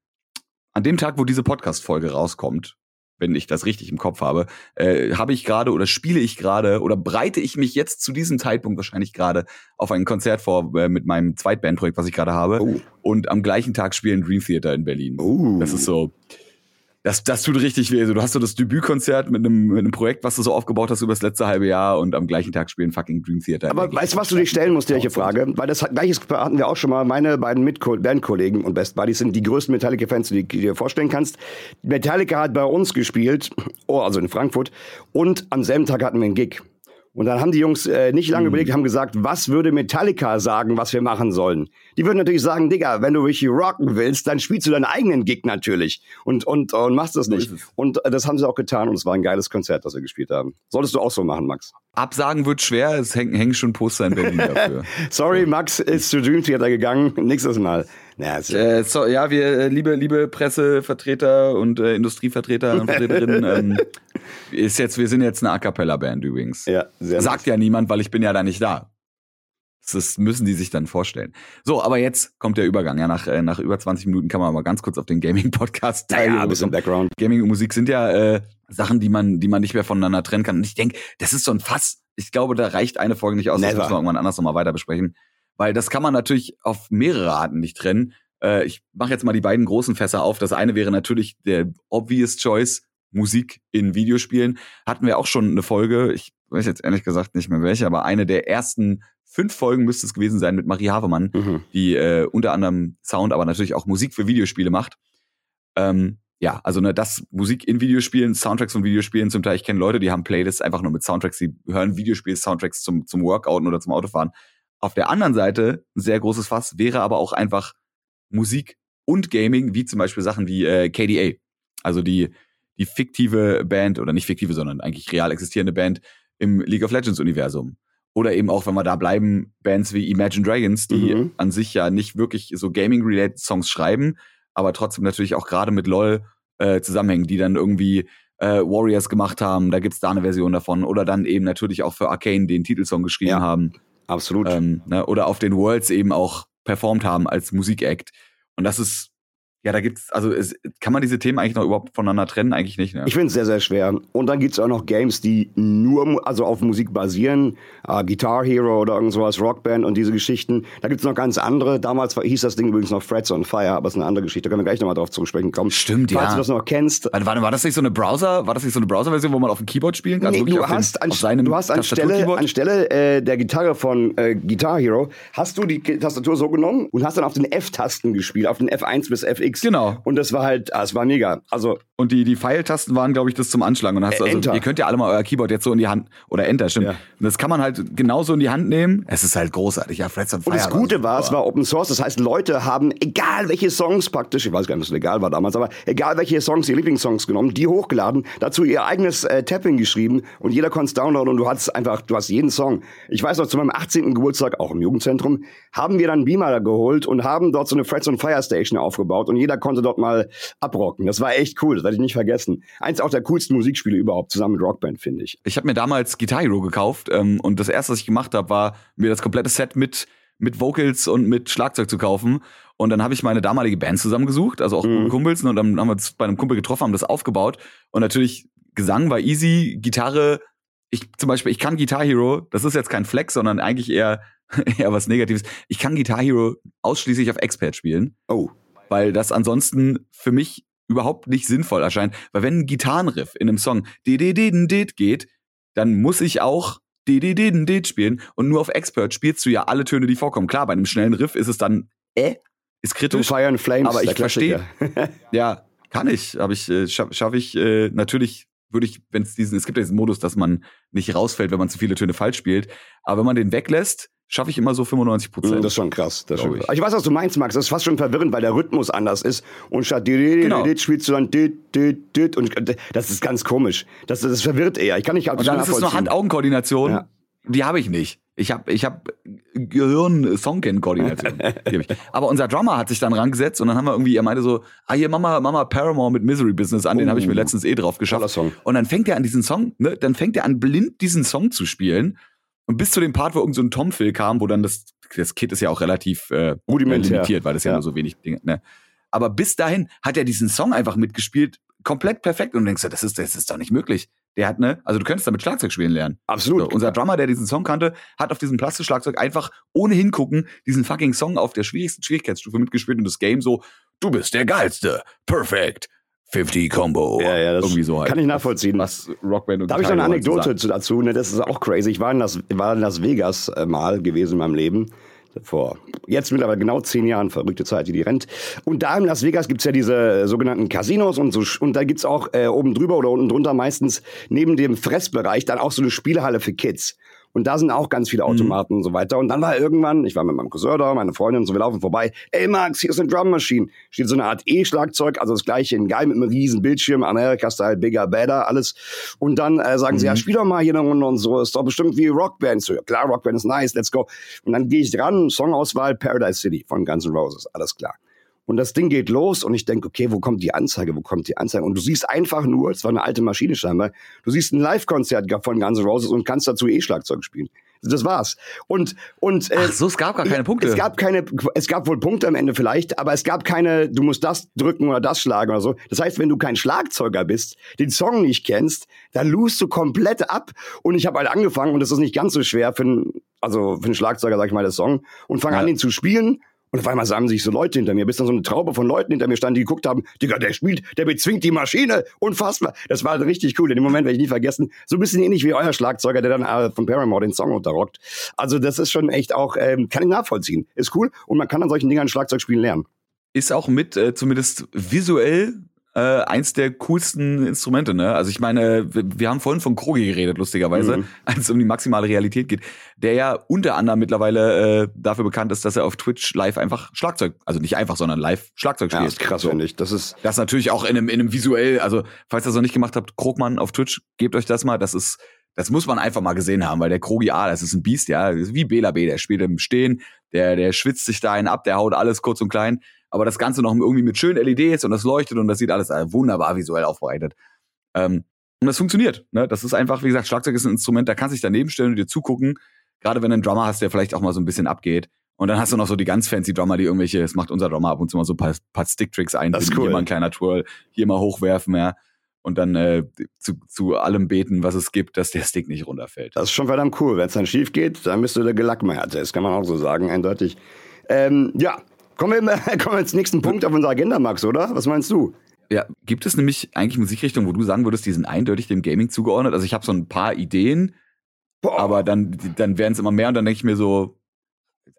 an dem Tag, wo diese Podcast-Folge rauskommt, wenn ich das richtig im Kopf habe, äh, habe ich gerade oder spiele ich gerade oder breite ich mich jetzt zu diesem Zeitpunkt wahrscheinlich gerade auf ein Konzert vor äh, mit meinem Zweitbandprojekt, was ich gerade habe. Oh. Und am gleichen Tag spielen Dream Theater in Berlin. Oh. Das ist so, das, das tut richtig weh. Also, du hast so das Debütkonzert mit einem, mit einem Projekt, was du so aufgebaut hast über das letzte halbe Jahr und am gleichen Tag spielen fucking Dream Theater. Aber weißt du, was du dich stellen musst, welche Frage? Weil das gleiches hatten wir auch schon mal. Meine beiden Bandkollegen und Best Buddies sind die größten Metallica-Fans, die du dir vorstellen kannst. Metallica hat bei uns gespielt, oh, also in Frankfurt, und am selben Tag hatten wir einen Gig. Und dann haben die Jungs äh, nicht lange mhm. überlegt, haben gesagt, was würde Metallica sagen, was wir machen sollen? Die würden natürlich sagen, Digga, wenn du richtig rocken willst, dann spielst du deinen eigenen Gig natürlich und, und, und machst das nicht. Und äh, das haben sie auch getan und es war ein geiles Konzert, das wir gespielt haben. Solltest du auch so machen, Max. Absagen wird schwer, es hängen, hängen schon Poster in Berlin dafür. Sorry, Max ist zu Dream Theater gegangen, nächstes Mal. Ja, äh, so, ja, wir, äh, liebe, liebe Pressevertreter und äh, Industrievertreter und Vertreterinnen, ähm, ist jetzt, wir sind jetzt eine A Cappella-Band übrigens. Ja, sehr Sagt nice. ja niemand, weil ich bin ja da nicht da. Das müssen die sich dann vorstellen. So, aber jetzt kommt der Übergang. Ja, nach, äh, nach über 20 Minuten kann man mal ganz kurz auf den Gaming-Podcast teilen. Ja, ein bisschen Background. Gaming und Musik sind ja äh, Sachen, die man, die man nicht mehr voneinander trennen kann. Und ich denke, das ist so ein Fass. Ich glaube, da reicht eine Folge nicht aus. Never. Das müssen wir irgendwann anders nochmal weiter besprechen. Weil das kann man natürlich auf mehrere Arten nicht trennen. Äh, ich mache jetzt mal die beiden großen Fässer auf. Das eine wäre natürlich der obvious choice, Musik in Videospielen. Hatten wir auch schon eine Folge, ich weiß jetzt ehrlich gesagt nicht mehr welche, aber eine der ersten fünf Folgen müsste es gewesen sein mit Marie Havemann, mhm. die äh, unter anderem Sound, aber natürlich auch Musik für Videospiele macht. Ähm, ja, also ne, das Musik in Videospielen, Soundtracks von Videospielen, zum Teil, ich kenne Leute, die haben Playlists einfach nur mit Soundtracks, die hören Videospiel-Soundtracks zum, zum Workouten oder zum Autofahren. Auf der anderen Seite, ein sehr großes Fass, wäre aber auch einfach Musik und Gaming, wie zum Beispiel Sachen wie äh, KDA. Also die, die fiktive Band, oder nicht fiktive, sondern eigentlich real existierende Band im League of Legends Universum. Oder eben auch, wenn wir da bleiben, Bands wie Imagine Dragons, die mhm. an sich ja nicht wirklich so Gaming-related Songs schreiben, aber trotzdem natürlich auch gerade mit LOL äh, zusammenhängen, die dann irgendwie äh, Warriors gemacht haben, da gibt's da eine Version davon. Oder dann eben natürlich auch für Arcane den Titelsong geschrieben ja. haben. Absolut. Ähm, ne, oder auf den Worlds eben auch performt haben als Musikact. Und das ist, Ja, da gibt's, also es, kann man diese Themen eigentlich noch überhaupt voneinander trennen? Eigentlich nicht, ne? Ich finde es sehr, sehr schwer. Und dann gibt's auch noch Games, die nur also auf Musik basieren. Äh, Guitar Hero oder irgend sowas, Rockband und diese Geschichten. Da gibt's noch ganz andere. Damals hieß das Ding übrigens noch Frets on Fire, aber es ist eine andere Geschichte. Da können wir gleich nochmal drauf zu sprechen kommen. Stimmt, Falls ja. du das noch kennst. Warte, warte, war das nicht so eine Browser, war das nicht so eine Browser-Version, wo man auf dem Keyboard spielen kann? Nee, Also du auf den- hast, an, seinem du hast anstelle, anstelle äh, der Gitarre von äh, Guitar Hero, hast du die Tastatur so genommen und hast dann auf den F-Tasten gespielt, auf den F1 bis FX. Genau. Und das war halt, ah, es war mega. Also, Und die, die Pfeiltasten waren, glaube ich, das zum Anschlagen. Und hast du Äh, also, Enter. ihr könnt ja alle mal euer Keyboard jetzt so in die Hand, oder Enter, stimmt. Ja. Und das kann man halt genauso in die Hand nehmen. Es ist halt großartig. Ja, Frets on Fire. und das Gute war, es war Open Source. Das heißt, Leute haben, egal welche Songs praktisch, ich weiß gar nicht, ob es legal war damals, aber egal welche Songs, ihre Lieblingssongs genommen, die hochgeladen, dazu ihr eigenes äh, Tapping geschrieben und jeder konnte es downloaden und du hattest einfach, du hast jeden Song. Ich weiß noch, zu meinem 18. Geburtstag, auch im Jugendzentrum, haben wir dann Beamer geholt und haben dort so eine Frets on Fire Station aufgebaut und jeder konnte dort mal abrocken. Das war echt cool, das werde ich nicht vergessen. Eins auch der coolsten Musikspiele überhaupt, zusammen mit Rockband, finde ich. Ich habe mir damals Guitar Hero gekauft ähm, und das erste, was ich gemacht habe, war mir das komplette Set mit mit Vocals und mit Schlagzeug zu kaufen. Und dann habe ich meine damalige Band zusammengesucht, also auch Mhm. Kumpels, und dann haben wir uns bei einem Kumpel getroffen, haben das aufgebaut. Und natürlich Gesang war easy, Gitarre. Ich zum Beispiel, ich kann Guitar Hero. Das ist jetzt kein Flex, sondern eigentlich eher eher was Negatives. Ich kann Guitar Hero ausschließlich auf Expert spielen Oh. Weil das ansonsten für mich überhaupt nicht sinnvoll erscheint. Weil wenn ein Gitarrenriff in einem Song dit geht, dann muss ich auch dit spielen und nur auf Expert spielst du ja alle Töne, die vorkommen. Klar, bei einem schnellen Riff ist es dann äh, ist kritisch. Fire and Flames, aber ich Klassiker. Ja, kann ich, aber ich äh, schaffe schaff ich äh, natürlich würde ich, wenn es diesen, es gibt ja diesen Modus, dass man nicht rausfällt, wenn man zu viele Töne falsch spielt, aber wenn man den weglässt, schaffe ich immer so 95 Mm, Prozent. Das ist schon krass. Das schon ich. ich weiß, was du meinst, Max. Das ist fast schon verwirrend, weil der Rhythmus anders ist. Und statt Genau. spielst du dann. Und das ist ganz komisch. Das, das verwirrt eher. Ich kann nicht Und dann ist es nur Hand-Augen-Koordination. Ja. Die habe ich nicht. Ich habe ich hab Gehirn-Songken-Koordination. Aber unser Drummer hat sich dann rangesetzt und dann haben wir irgendwie, er meinte so, ah hier Mama, Mama Paramore mit Misery Business an, den Oh. habe ich mir letztens eh drauf geschafft. Song. Und dann fängt er an diesen Song, ne, dann fängt er an blind diesen Song zu spielen. Und bis zu dem Part, wo irgend so ein Tom-Phil kam, wo dann das, das Kit ist ja auch relativ äh, Rudimentär. limitiert, weil das ja, Ja. nur so wenig Dinge, ne. Aber bis dahin hat er diesen Song einfach mitgespielt, komplett perfekt. Und du denkst, so, das ist, das ist doch nicht möglich. Der hat, ne, also du könntest damit Schlagzeug spielen lernen. Absolut. So, unser Drummer, der diesen Song kannte, hat auf diesem Plastikschlagzeug einfach ohne hingucken diesen fucking Song auf der schwierigsten Schwierigkeitsstufe mitgespielt und das Game so, du bist der geilste, perfect, 50 Combo. ja, ja, das irgendwie so halt. kann ich nachvollziehen. Was Rockband und Da habe ich noch eine Anekdote zu- dazu. Ne? Das ist auch crazy. Ich war in Las, war in Las Vegas äh, mal gewesen in meinem Leben. Vor jetzt mittlerweile genau zehn Jahren, verrückte Zeit, die die rennt. Und da in Las Vegas gibt's ja diese sogenannten Casinos und so. Und da gibt's auch äh, oben drüber oder unten drunter meistens neben dem Fressbereich dann auch so eine Spielhalle für Kids. Und da sind auch ganz viele Automaten und so weiter. Und dann war irgendwann, ich war mit meinem Cousin da, meine Freundin und so, wir laufen vorbei. Ey Max, hier ist eine Drum Machine. Steht so eine Art E-Schlagzeug, also das gleiche in geil mit einem riesen Bildschirm, Amerika-Style, bigger, better, alles. Und dann äh, sagen sie, ja, spiel doch mal hier eine Runde und so. Ist doch bestimmt wie Rockband. So, ja, klar, Rockband ist nice, let's go. Und dann gehe ich dran, Songauswahl Paradise City von Guns N' Roses, alles klar. Und das Ding geht los und ich denke, okay, wo kommt die Anzeige, wo kommt die Anzeige? Und du siehst einfach nur, es war eine alte Maschine scheinbar, du siehst ein Live-Konzert von Guns N' Roses und kannst dazu E-Schlagzeug spielen. Das war's. Und, und, äh, Ach so, es gab gar keine Punkte. es gab keine, es gab wohl Punkte am Ende vielleicht, aber es gab keine, du musst das drücken oder das schlagen oder so. Das heißt, wenn du kein Schlagzeuger bist, den Song nicht kennst, dann lust du komplett ab. Und ich habe halt angefangen, und das ist nicht ganz so schwer für einen, also für einen Schlagzeuger, sag ich mal, der Song, und fange Ja. an, ihn zu spielen. Und auf einmal sammeln sich so Leute hinter mir, bis dann so eine Traube von Leuten hinter mir standen, die geguckt haben, Digga, der spielt, der bezwingt die Maschine, unfassbar. Das war richtig cool, in dem Moment werde ich nie vergessen. So ein bisschen ähnlich wie euer Schlagzeuger, der dann äh, von Paramore den Song unterrockt. Also das ist schon echt auch, ähm, kann ich nachvollziehen. Ist cool und man kann an solchen Dingern Schlagzeug spielen lernen. ist auch mit, äh, zumindest visuell, äh, eins der coolsten Instrumente, ne? Also ich meine, wir, wir haben vorhin von Krogi geredet, lustigerweise, Mhm. als es um die maximale Realität geht, der ja unter anderem mittlerweile äh, dafür bekannt ist, dass er auf Twitch live einfach Schlagzeug, also nicht einfach, sondern live Schlagzeug Ja, spielt. ist krass, So. finde ich. Das ist, Das natürlich auch in einem, in einem visuell, also falls ihr das noch nicht gemacht habt, Krogmann auf Twitch, gebt euch das mal, das ist, das muss man einfach mal gesehen haben, weil der Krogi A, das ist ein Biest, ja, ist wie Bela B, der spielt im Stehen, der, der schwitzt sich da einen ab, der haut alles kurz und klein, aber das Ganze noch irgendwie mit schönen LEDs und das leuchtet und das sieht alles äh, wunderbar visuell aufbereitet. Ähm, und das funktioniert, ne? Das ist einfach, wie gesagt, Schlagzeug ist ein Instrument, da kannst du dich daneben stellen und dir zugucken, gerade wenn du einen Drummer hast, der vielleicht auch mal so ein bisschen abgeht. Und dann hast du noch so die ganz fancy Drummer, die irgendwelche, es macht unser Drummer ab und zu mal so ein paar, paar Stick-Tricks ein. Das ist cool. Hier mal ein kleiner Twirl, hier mal hochwerfen, ja. Und dann äh, zu, zu allem beten, was es gibt, dass der Stick nicht runterfällt. Das ist schon verdammt cool. Wenn es dann schief geht, dann bist du der Gelackmeierte. Das kann man auch so sagen, eindeutig. Ähm, ja, kommen wir, kommen wir ins nächsten Punkt auf unserer Agenda, Max, oder? Was meinst du? Ja, gibt es nämlich eigentlich Musikrichtungen, wo du sagen würdest, die sind eindeutig dem Gaming zugeordnet? Also ich habe so ein paar Ideen, Boah. aber dann, dann werden es immer mehr und dann denke ich mir so,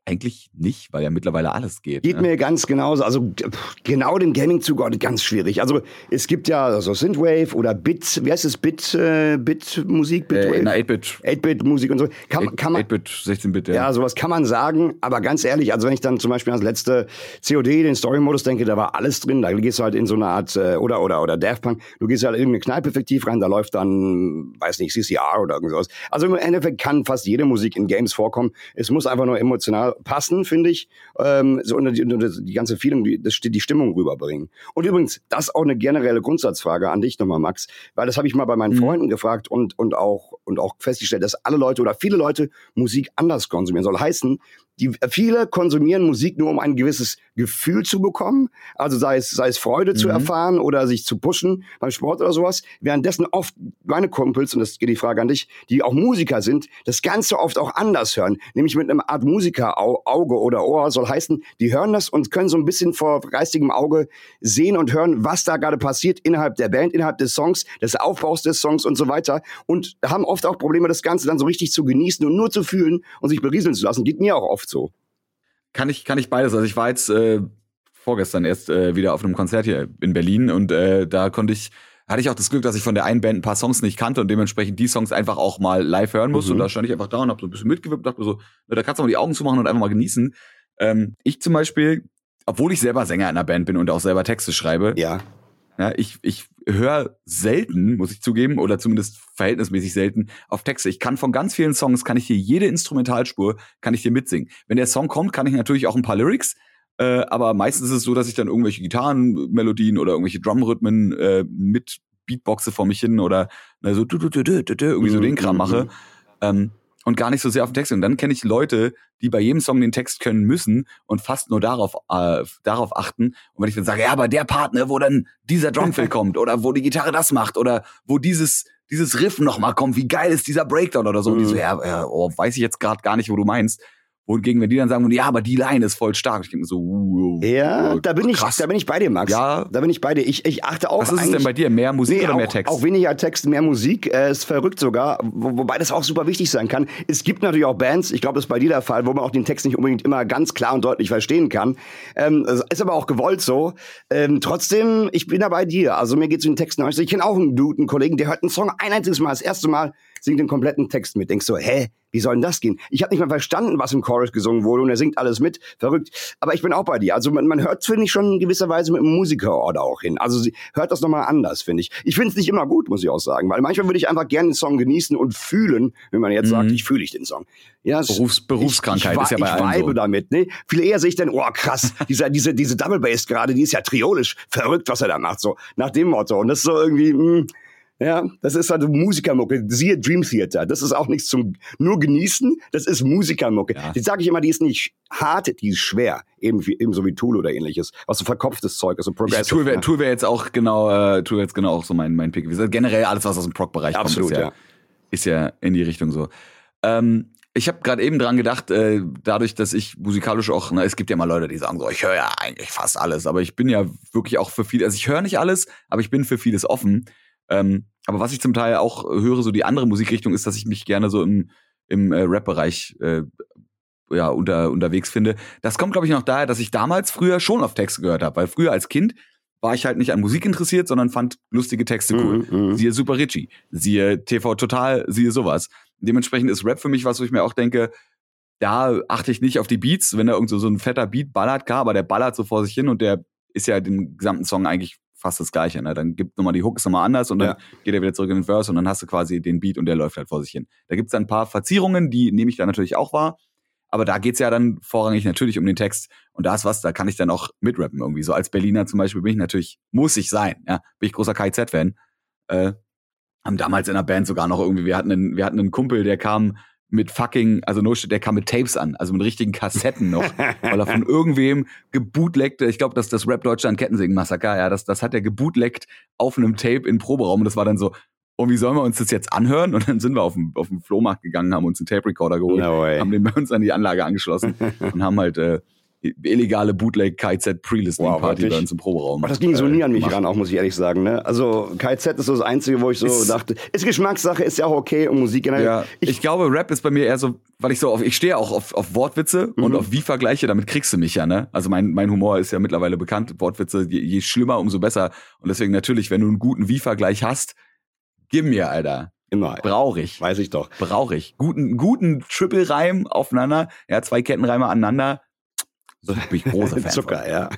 eigentlich nicht, weil ja mittlerweile alles geht. Geht ne? mir ganz genauso. Also genau dem Gaming zugeordnet, ganz schwierig. Also es gibt ja so Synthwave oder Bit, wie heißt es, Bit, äh, Bit-Musik, Äh, Bitwave? in der 8-Bit, 8-Bit-Musik und so. Kann, kann man, 8-Bit, 16-Bit, ja. Ja, sowas kann man sagen, aber ganz ehrlich, also wenn ich dann zum Beispiel ans letzte COD, den Story-Modus denke, da war alles drin, da gehst du halt in so eine Art, äh, oder, oder, oder Daft Punk, du gehst halt in irgendeine Kneipe effektiv rein, da läuft dann, weiß nicht, CCR oder irgend sowas. Also im Endeffekt kann fast jede Musik in Games vorkommen. Es muss einfach nur emotional passen, finde ich, ähm, so und die, und die ganze Feeling, die, das, die Stimmung rüberbringen. Und übrigens, das ist auch eine generelle Grundsatzfrage an dich nochmal, Max, weil das habe ich mal bei meinen Mhm. Freunden gefragt und, und auch, und auch festgestellt, dass alle Leute oder viele Leute Musik anders konsumieren. Soll heißen, die, viele konsumieren Musik nur, um ein gewisses Gefühl zu bekommen. Also sei es, sei es Freude zu Mhm. erfahren oder sich zu pushen beim Sport oder sowas. Währenddessen oft meine Kumpels, und das geht die Frage an dich, die auch Musiker sind, das Ganze oft auch anders hören. Nämlich mit einem Art Musikerauge oder Ohr. Soll heißen, die hören das und können so ein bisschen vor geistigem Auge sehen und hören, was da gerade passiert innerhalb der Band, innerhalb des Songs, des Aufbaus des Songs und so weiter. Und haben oft auch Probleme, das Ganze dann so richtig zu genießen und nur zu fühlen und sich berieseln zu lassen. Geht mir auch oft so. Kann ich, kann ich beides. Also ich war jetzt äh, vorgestern erst äh, wieder auf einem Konzert hier in Berlin und äh, da konnte ich, hatte ich auch das Glück, dass ich von der einen Band ein paar Songs nicht kannte und dementsprechend die Songs einfach auch mal live hören musste. Mhm. Und da stand ich einfach da und hab so ein bisschen mitgewippt, dachte mir so, na, da kannst du mal die Augen zumachen und einfach mal genießen. Ähm, ich zum Beispiel, obwohl ich selber Sänger in einer Band bin und auch selber Texte schreibe, Ja. Ja, ich, ich höre selten, muss ich zugeben, oder zumindest verhältnismäßig selten, auf Texte. Ich kann von ganz vielen Songs, kann ich hier jede Instrumentalspur, kann ich hier mitsingen. Wenn der Song kommt, kann ich natürlich auch ein paar Lyrics, äh, aber meistens ist es so, dass ich dann irgendwelche Gitarrenmelodien oder irgendwelche Drumrhythmen äh, mit Beatboxe vor mich hin oder na, so du, du, irgendwie so Mhm, den Kram mhm, mache. mhm. Ähm, und gar nicht so sehr auf den Text. Und dann kenne ich Leute, die bei jedem Song den Text können müssen und fast nur darauf, äh, darauf achten. Und wenn ich dann sage, ja, aber der Part, ne, wo dann dieser Drumfill kommt oder wo die Gitarre das macht oder wo dieses, dieses Riff nochmal kommt, wie geil ist dieser Breakdown oder so. Und die Mhm. so, ja, ja oh, weiß ich jetzt gerade gar nicht, wo du meinst. Wohingegen, wenn die dann sagen, ja, aber die Line ist voll stark. Ich denke mir so, uh, Ja, uh, da bin ich, krass. da bin ich bei dir, Max. Ja. Da bin ich bei dir. Ich, ich achte auch Was ist es denn bei dir? Mehr Musik Nee, oder auch, mehr Text? Auch weniger Text, mehr Musik. Äh, ist verrückt sogar. Wo, wobei das auch super wichtig sein kann. Es gibt natürlich auch Bands, ich glaube, das ist bei dir der Fall, wo man auch den Text nicht unbedingt immer ganz klar und deutlich verstehen kann. Ähm, es ist aber auch gewollt so. Ähm, trotzdem, ich bin da bei dir. Also mir geht es um den Text nach. Ich kenne auch einen Dude, einen Kollegen, der hört einen Song ein einziges Mal, das erste Mal singt den kompletten Text mit. Denkst so, hä, wie soll denn das gehen? Ich habe nicht mal verstanden, was im Chorus gesungen wurde und er singt alles mit. Verrückt. Aber ich bin auch bei dir. Also man, man hört, finde ich, schon in gewisser Weise mit einem Musikerorder auch hin. Also sie hört das nochmal anders, finde ich. Ich finde es nicht immer gut, muss ich auch sagen. Weil manchmal würde ich einfach gerne den Song genießen und fühlen, wenn man jetzt sagt, Mhm. ich fühle ich den Song. Ja, Berufs- Berufskrankheit ich, ich, ist ja bei ich vibe so. damit, ne? Viel eher sehe ich dann, oh krass, dieser, diese, diese Double Bass gerade, die ist ja triolisch. Verrückt, was er da macht, so. Nach dem Motto. Und das ist so irgendwie, mh, ja, das ist halt Musikermucke. Siehe Dream Theater. Das ist auch nichts zum nur genießen. Das ist Musikermucke. Ja. Die sage ich immer, die ist nicht hart, die ist schwer. Eben wie, ebenso wie Tool oder ähnliches. Was so verkopftes Zeug ist, so Ich, progressive. Tool wäre wär jetzt auch genau, äh, Tool jetzt genau auch so mein, mein Pick. Generell alles, was aus dem Proc-Bereich kommt, Absolut, ist ja, ja. ist ja in die Richtung so. Ähm, ich habe gerade eben dran gedacht, äh, dadurch, dass ich musikalisch auch, na, es gibt ja mal Leute, die sagen so, ich höre ja eigentlich fast alles, aber ich bin ja wirklich auch für viel, also ich höre nicht alles, aber ich bin für vieles offen. Ähm, aber was ich zum Teil auch höre, so die andere Musikrichtung, ist, dass ich mich gerne so im, im äh, Rap-Bereich äh, ja, unter, unterwegs finde. Das kommt, glaube ich, noch daher, dass ich damals früher schon auf Texte gehört habe, weil früher als Kind war ich halt nicht an Musik interessiert, sondern fand lustige Texte cool. Mhm, mhm. Siehe Super Richie, siehe TV Total, siehe sowas. Dementsprechend ist Rap für mich was, wo ich mir auch denke, da achte ich nicht auf die Beats, wenn da irgend so, so ein fetter Beat ballert, klar, aber der ballert so vor sich hin und der ist ja den gesamten Song eigentlich fast das Gleiche. Ne? Dann gibt nochmal die Hooks nochmal anders und dann Ja. geht er wieder zurück in den Verse und dann hast du quasi den Beat und der läuft halt vor sich hin. Da gibt's dann ein paar Verzierungen, die nehme ich da natürlich auch wahr. Aber da geht's ja dann vorrangig natürlich um den Text. Und da ist was, da kann ich dann auch mitrappen irgendwie. So als Berliner zum Beispiel bin ich natürlich, muss ich sein, ja, bin ich großer KIZ-Fan. Äh, haben damals in der Band sogar noch irgendwie, wir hatten einen, wir hatten einen Kumpel, der kam mit fucking, also no shit, der kam mit Tapes an, also mit richtigen Kassetten noch, weil er von irgendwem gebootleggte, ich glaube, dass das Rap Deutschland Kettensägen Massaker, ja, das, das hat er gebootleggt auf einem Tape in Proberaum und das war dann so, und wie sollen wir uns das jetzt anhören? Und dann sind wir auf den, auf den Flohmarkt gegangen, haben uns einen Tape Recorder geholt, No haben den bei uns an die Anlage angeschlossen und haben halt äh, illegale Bootleg KZ Pre-Listening Wow, bei uns im Proberaum. Aber das ging so nie an mich gemacht. ran, auch muss ich ehrlich sagen. Ne? Also KZ ist so das Einzige, wo ich so Ist- dachte, ist Geschmackssache, ist ja auch okay und Musik generell. Ja, ich, glaube, Rap ist bei mir eher so, weil ich so auf, ich stehe auch auf, auf Wortwitze und Mhm. auf Wie-Vergleiche, damit kriegst du mich ja, ne? Also mein, mein Humor ist ja mittlerweile bekannt, Wortwitze, je, je schlimmer, umso besser. Und deswegen natürlich, wenn du einen guten Wie-Vergleich hast, gib mir, Alter. Immer. Brauch ich. Weiß ich doch. Brauch ich. Guten, guten Triple-Reim aufeinander, ja, zwei Kettenreime aneinander. Bin ich großer Fan. Zucker, von. ja.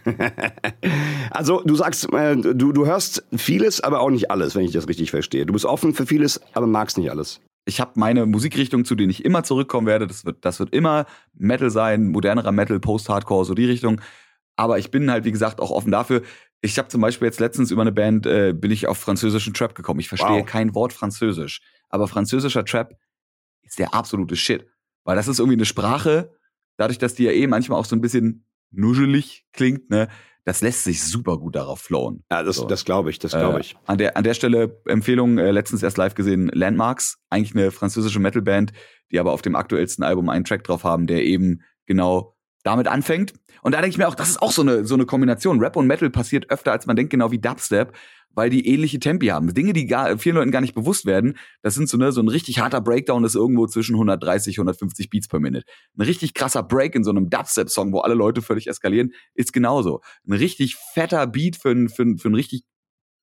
also du sagst, äh, du, du hörst vieles, aber auch nicht alles, wenn ich das richtig verstehe. Du bist offen für vieles, aber magst nicht alles. ich habe meine Musikrichtung, zu denen ich immer zurückkommen werde. Das wird, das wird immer Metal sein, modernerer Metal, Post-Hardcore, so die Richtung. Aber ich bin halt, wie gesagt, auch offen dafür. Ich habe zum Beispiel jetzt letztens über eine Band, äh, bin ich auf französischen Trap gekommen. Ich verstehe Wow. kein Wort Französisch. Aber französischer Trap ist der absolute Shit. Weil das ist irgendwie eine Sprache, dadurch, dass die ja eh manchmal auch so ein bisschen nuschelig klingt, ne, das lässt sich super gut darauf flowen. Ja, das, So. das glaube ich, das glaube Äh, ich. an, der, an der Stelle Empfehlung, äh, letztens erst live gesehen, Landmarks, eigentlich eine französische Metalband, die aber auf dem aktuellsten Album einen Track drauf haben, der eben genau damit anfängt. Und da denke ich mir auch, das ist auch so eine, so eine Kombination. Rap und Metal passiert öfter, als man denkt, genau wie Dubstep, weil die ähnliche Tempi haben. Dinge, die gar, vielen Leuten gar nicht bewusst werden. Das sind so, ne, so ein richtig harter Breakdown ist irgendwo zwischen 130, 150 Beats per Minute. Ein richtig krasser Break in so einem Dubstep-Song, wo alle Leute völlig eskalieren, ist genauso. Ein richtig fetter Beat für, für, für einen richtig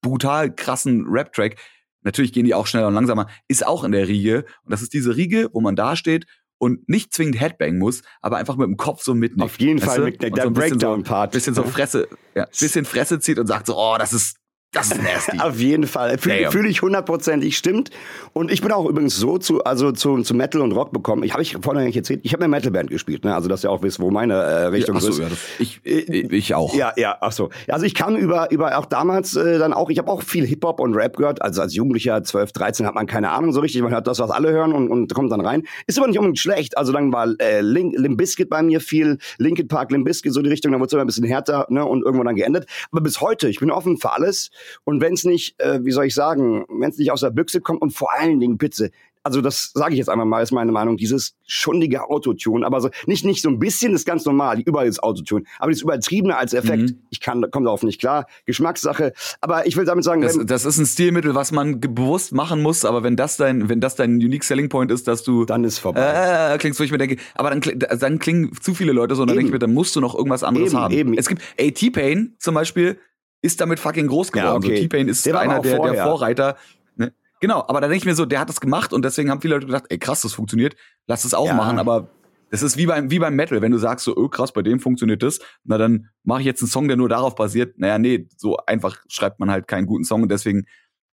brutal krassen Rap-Track. Natürlich gehen die auch schneller und langsamer, ist auch in der Riege. Und das ist diese Riege, wo man da steht und nicht zwingend Headbang muss, aber einfach mit dem Kopf so mitnimmt. Auf jeden Fall mit der, der so ein bisschen so- Breakdown-Part. bisschen so Fresse, ja, bisschen Fresse zieht und sagt so, oh, das ist, das ist nasty. Auf jeden Fall. Fühle fühl ich hundertprozentig, stimmt. Und ich bin auch übrigens so zu, also zu, zu Metal und Rock bekommen. Ich habe ich vorhin nicht erzählt, ich habe eine Metalband gespielt, ne? Also dass ihr auch wisst, wo meine äh, Richtung ach so, ist. ja, das, ich, ich, auch. Ja, ja, ach so. Also ich kam über, über auch damals äh, dann auch, ich habe auch viel Hip-Hop und Rap gehört. Also als Jugendlicher, 12, 13, hat man keine Ahnung so richtig. Man hört das, was alle hören und, und kommt dann rein. Ist aber nicht unbedingt schlecht. Also dann war äh, Link, Bizkit bei mir viel, Linkin Park, Limp Bizkit, so die Richtung, da wurde es immer ein bisschen härter ne, und irgendwo dann geendet. Aber bis heute, ich bin offen für alles. Und wenn es nicht, äh, wie soll ich sagen, wenn es nicht aus der Büchse kommt und vor allen Dingen Pizze, also das sage ich jetzt einmal mal, ist meine Meinung, dieses schundige Autotune, aber so nicht nicht so ein bisschen, das ist ganz normal, überall ist Autotune, aber das übertriebene als Effekt, Mhm. ich kann komme darauf nicht klar, Geschmackssache, aber ich will damit sagen, Das, das ist ein Stilmittel, was man bewusst machen muss, aber wenn das dein, wenn das dein unique selling point ist, dass du dann ist vorbei. äh, klingst, wo ich mir denke, aber dann, dann klingen zu viele Leute so, und dann Eben. denke ich mir, dann musst du noch irgendwas anderes Eben, haben. eben. Es gibt, ey, T-Pain zum Beispiel ist damit fucking groß geworden. Ja, okay. so, T-Pain ist Der einer der, der. Vorreiter. Ne? Genau, aber da denke ich mir so, der hat das gemacht und deswegen haben viele Leute gedacht, ey krass, das funktioniert, lass es auch Ja. machen, aber das ist wie beim, wie beim Metal, wenn du sagst so, öh, krass, bei dem funktioniert das, na dann mache ich jetzt einen Song, der nur darauf basiert. Naja, nee, so einfach schreibt man halt keinen guten Song und deswegen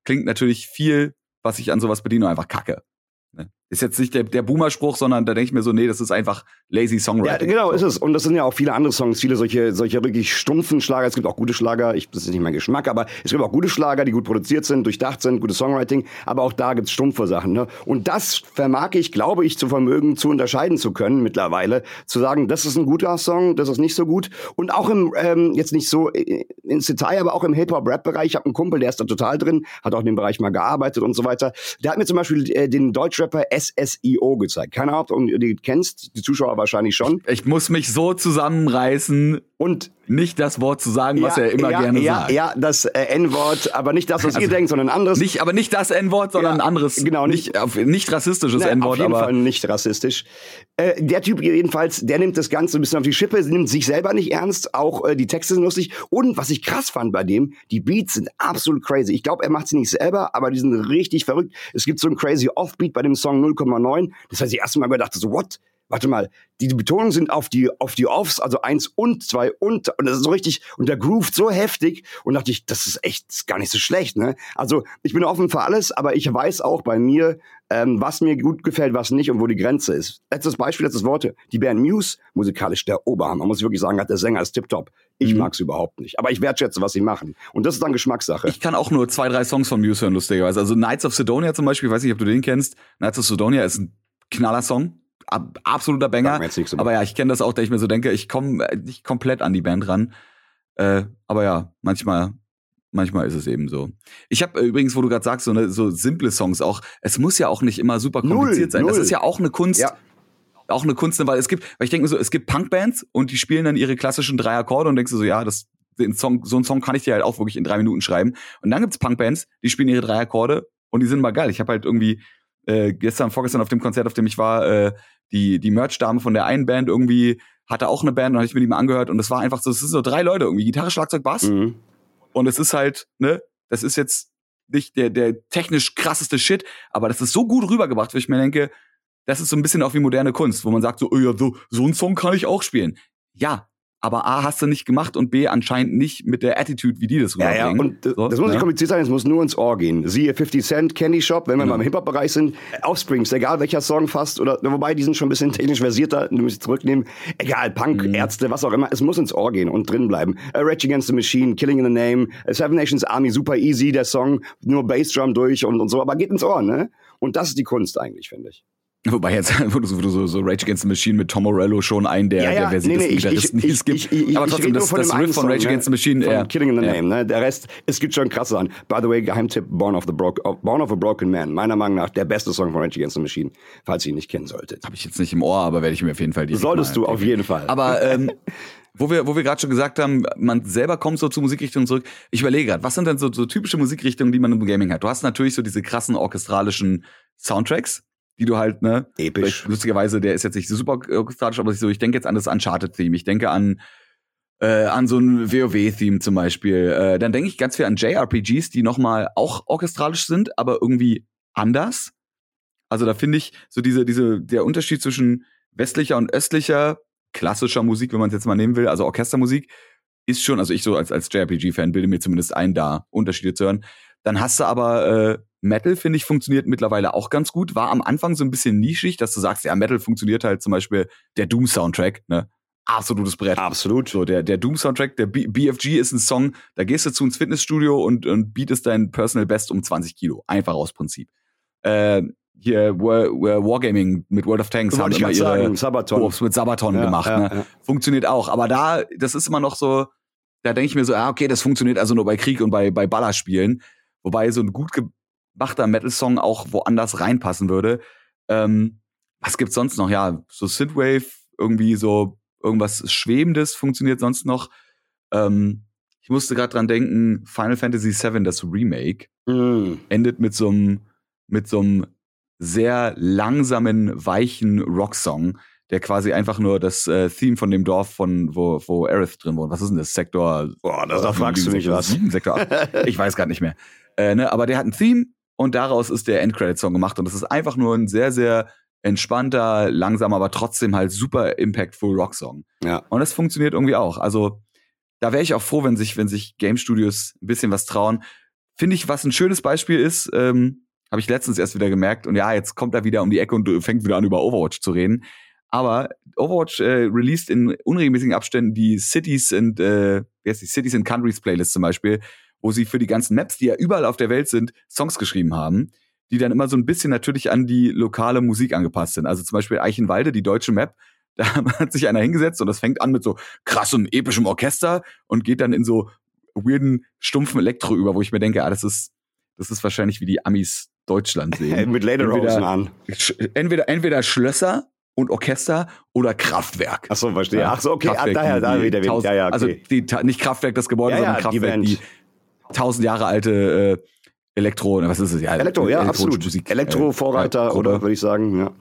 klingt natürlich viel, was ich an sowas bediene, einfach kacke. Ist jetzt nicht der, der Boomer-Spruch, sondern da denke ich mir so, nee, das ist einfach lazy ja, Songwriting. genau, so. ist es. Und das sind ja auch viele andere Songs, viele solche, solche wirklich stumpfen Schlager. Es gibt auch gute Schlager, ich, das ist nicht mein Geschmack, aber es gibt auch gute Schlager, die gut produziert sind, durchdacht sind, gutes Songwriting, aber auch da gibt's stumpfe Sachen. Ne? Und das vermag ich, glaube ich, zu vermögen, zu unterscheiden zu können mittlerweile, zu sagen, das ist ein guter Song, das ist nicht so gut. Und auch im, ähm, jetzt nicht so äh, ins Detail, aber auch im Hip-Hop-Rap-Bereich. Ich habe einen Kumpel, der ist da total drin, hat auch in dem Bereich mal gearbeitet und so weiter. Der hat mir zum Beispiel äh, den Deutschrapper SSIO gezeigt. Keine Ahnung, ob du die kennst, die Zuschauer wahrscheinlich schon. Ich muss mich so zusammenreißen, Und nicht das Wort zu sagen, was er immer ja, gerne ja, sagt. Ja, das äh, N-Wort, aber nicht das, was ihr Also, denkt, sondern ein anderes. Nicht, aber nicht das N-Wort, sondern Ja, ein anderes, genau, nicht, auf, nicht rassistisches Ne, auf N-Wort, jeden aber Fall nicht rassistisch. Äh, der Typ jedenfalls, der nimmt das Ganze ein bisschen auf die Schippe, nimmt sich selber nicht ernst, auch äh, die Texte sind lustig. Und was ich krass fand bei dem, die Beats sind absolut crazy. Ich glaube, er macht sie nicht selber, aber die sind richtig verrückt. Es gibt so ein crazy Offbeat bei dem Song 0,9. Das heißt, ich erst mal gedacht, so, what? Warte mal, die Betonungen sind auf die, auf die Offs, also eins und zwei und, und das ist so richtig, und der groovt so heftig, und dachte ich, das ist echt das ist gar nicht so schlecht, ne? Also, ich bin offen für alles, aber ich weiß auch bei mir, ähm, was mir gut gefällt, was nicht und wo die Grenze ist. Letztes Beispiel, letztes Worte. Die Band Muse, musikalisch der Oberhammer, muss ich wirklich sagen, hat der Sänger ist tipptopp. Ich Mhm. mag's überhaupt nicht. Aber ich wertschätze, was sie machen. Und das ist dann Geschmackssache. ich kann auch nur zwei, drei Songs von Muse hören, lustigerweise. Also Knights of Sidonia zum Beispiel, ich weiß nicht, ob du den kennst. Knights of Sidonia ist ein Knallersong. Ab, absoluter Banger. Aber ja, ich kenne das auch, da ich mir so denke, ich komme nicht komplett an die Band ran. Äh, aber ja, manchmal, manchmal ist es eben so. Ich habe äh, übrigens, wo du gerade sagst, so, ne, so simple Songs auch, es muss ja auch nicht immer super kompliziert null, sein. Null. Das ist ja auch eine Kunst. Ja. Auch eine Kunst, weil es gibt, weil ich denke so, es gibt Punkbands und die spielen dann ihre klassischen drei Akkorde und denkst du so, ja, das, den Song, so einen Song kann ich dir halt auch wirklich in drei Minuten schreiben. Und dann gibt's Punkbands, die spielen ihre drei Akkorde und die sind mal geil. Ich habe halt irgendwie äh, gestern, vorgestern auf dem Konzert, auf dem ich war, äh, die, die Merch-Dame von der einen Band irgendwie hatte auch eine Band und habe ich mir die mal angehört und das war einfach so, es sind so drei Leute irgendwie, Gitarre, Schlagzeug, Bass Mhm. und es ist halt, ne, das ist jetzt nicht der, der technisch krasseste Shit, aber das ist so gut rübergebracht, wo ich mir denke, das ist so ein bisschen auch wie moderne Kunst, wo man sagt so, oh ja, so, so einen Song kann ich auch spielen. Ja, aber A, hast du nicht gemacht und B, anscheinend nicht mit der Attitude, wie die das Ja, ja, rüberbringen. und äh, So, das muss nicht ne? kompliziert sein, es muss nur ins Ohr gehen. Siehe 50 Cent, Candy Shop, wenn wir Genau. mal im Hip-Hop-Bereich sind. Offsprings, egal welcher Song fast, oder wobei die sind schon ein bisschen technisch versierter, du musst zurücknehmen. Egal, Punk, Mhm. Ärzte, was auch immer, es muss ins Ohr gehen und drin bleiben. Uh, Rage Against the Machine, Killing in the Name, uh, Seven Nations Army, super easy, der Song, nur Bassdrum durch und, und so, aber geht ins Ohr, ne? Und das ist die Kunst eigentlich, finde ich. Wobei jetzt, wo du, so- so, so Rage Against the Machine mit Tom Morello schon einen der, Ja, ja, der versiertesten nee, nee, Gitarristen, die es gibt. ich- ich- aber trotzdem, das, das Riff von Song, Rage ne? Against the Machine, Von ja. Killing in the. Name, ne? Der Rest, es gibt schon krasse Sachen. By the way, Geheimtipp, Born of the Broke, of- Born of a Broken Man. Meiner Meinung nach der beste Song von Rage Against the Machine, falls ihr ihn nicht kennen solltet. Habe ich jetzt nicht im Ohr, aber werde ich mir auf jeden Fall die. Solltest du, auf jeden Fall. Aber ähm, wo wir, wo wir gerade schon gesagt haben, man selber kommt so zu Musikrichtungen zurück. Ich überlege gerade, was sind denn so, so typische Musikrichtungen, die man im Gaming hat? Du hast natürlich so diese krassen orchestralischen Soundtracks, die du halt, ne? Episch. Lustigerweise, der ist jetzt nicht super orchestralisch, aber so, ich denke jetzt an das Uncharted-Theme. Ich denke an äh, an so ein WoW-Theme zum Beispiel. Äh, dann denke ich ganz viel an JRPGs, die nochmal auch orchestralisch sind, aber irgendwie anders. Also da finde ich so diese, diese, der Unterschied zwischen westlicher und östlicher, klassischer Musik, wenn man es jetzt mal nehmen will, also Orchestermusik, ist schon, also ich so als, als JRPG-Fan bilde mir zumindest ein, da Unterschiede zu hören. Dann hast du aber äh, Metal, finde ich, funktioniert mittlerweile auch ganz gut. War am Anfang so ein bisschen nischig, dass du sagst, ja, Metal funktioniert halt zum Beispiel der Doom-Soundtrack, ne? Absolutes Brett. Absolut. So, der, der Doom-Soundtrack, der B BFG ist ein Song, da gehst du zu ins Fitnessstudio und, und bietest dein Personal Best um 20 Kilo. Einfach aus Prinzip. Äh, hier War, War, Wargaming mit World of Tanks haben immer ihre Sabaton. Mit Sabaton Ja, gemacht. ja, ne? ja. Funktioniert auch. Aber da, das ist immer noch so, da denke ich mir so, ah, okay, das funktioniert also nur bei Krieg und bei, bei Ballerspielen. Wobei so ein gut gemachter Metal-Song auch woanders reinpassen würde. Ähm, was gibt's sonst noch? Ja, so Synthwave, irgendwie so irgendwas Schwebendes funktioniert sonst noch. Ähm, ich musste gerade dran denken, Final Fantasy VII, das Remake, Mm. endet mit so einem mit so einem sehr langsamen, weichen Rocksong, der quasi einfach nur das äh, Theme von dem Dorf von wo wo Aerith drin wohnt. Was ist denn das Sektor? Boah, da- da fragst du mich was. Sektor acht? Ich weiß gerade nicht mehr. Äh, ne, aber der hat ein Theme und daraus ist der Endcredit-Song gemacht und das ist einfach nur ein sehr sehr entspannter, langsamer, aber trotzdem halt super impactful Rocksong. Ja. Und das funktioniert irgendwie auch. Also da wäre ich auch froh, wenn sich, wenn sich Game Studios ein bisschen was trauen. Finde ich, was ein schönes Beispiel ist, ähm, habe ich letztens erst wieder gemerkt. Und ja, jetzt kommt er wieder um die Ecke und fängt wieder an, über Overwatch zu reden. Aber Overwatch äh, released in unregelmäßigen Abständen die Cities and, äh, wie heißt die Cities and Countries Playlist zum Beispiel, wo sie für die ganzen Maps, die ja überall auf der Welt sind, Songs geschrieben haben, die dann immer so ein bisschen natürlich an die lokale Musik angepasst sind. Also zum Beispiel Eichenwalde, die deutsche Map, da hat sich einer hingesetzt und das fängt an mit so krassem, epischem Orchester und geht dann in so weirden, stumpfen Elektro über, wo ich mir denke, ah, das ist, das ist wahrscheinlich wie die Amis Deutschland sehen. Mit Lederhosen an. Entweder, entweder Schlösser und Orchester oder Kraftwerk. Ach so, verstehe. Ach so, okay, ah, daher, die- da die wieder. Ja, ja, okay. Also die, nicht Kraftwerk das Gebäude, Ja, ja, sondern die Kraftwerk, Band. die, tausend Jahre alte äh, Elektro, was ist es? Ja, Elektro, ja, absolut. Musik, Elektro-Vorreiter äh, oder würde ich sagen, ja.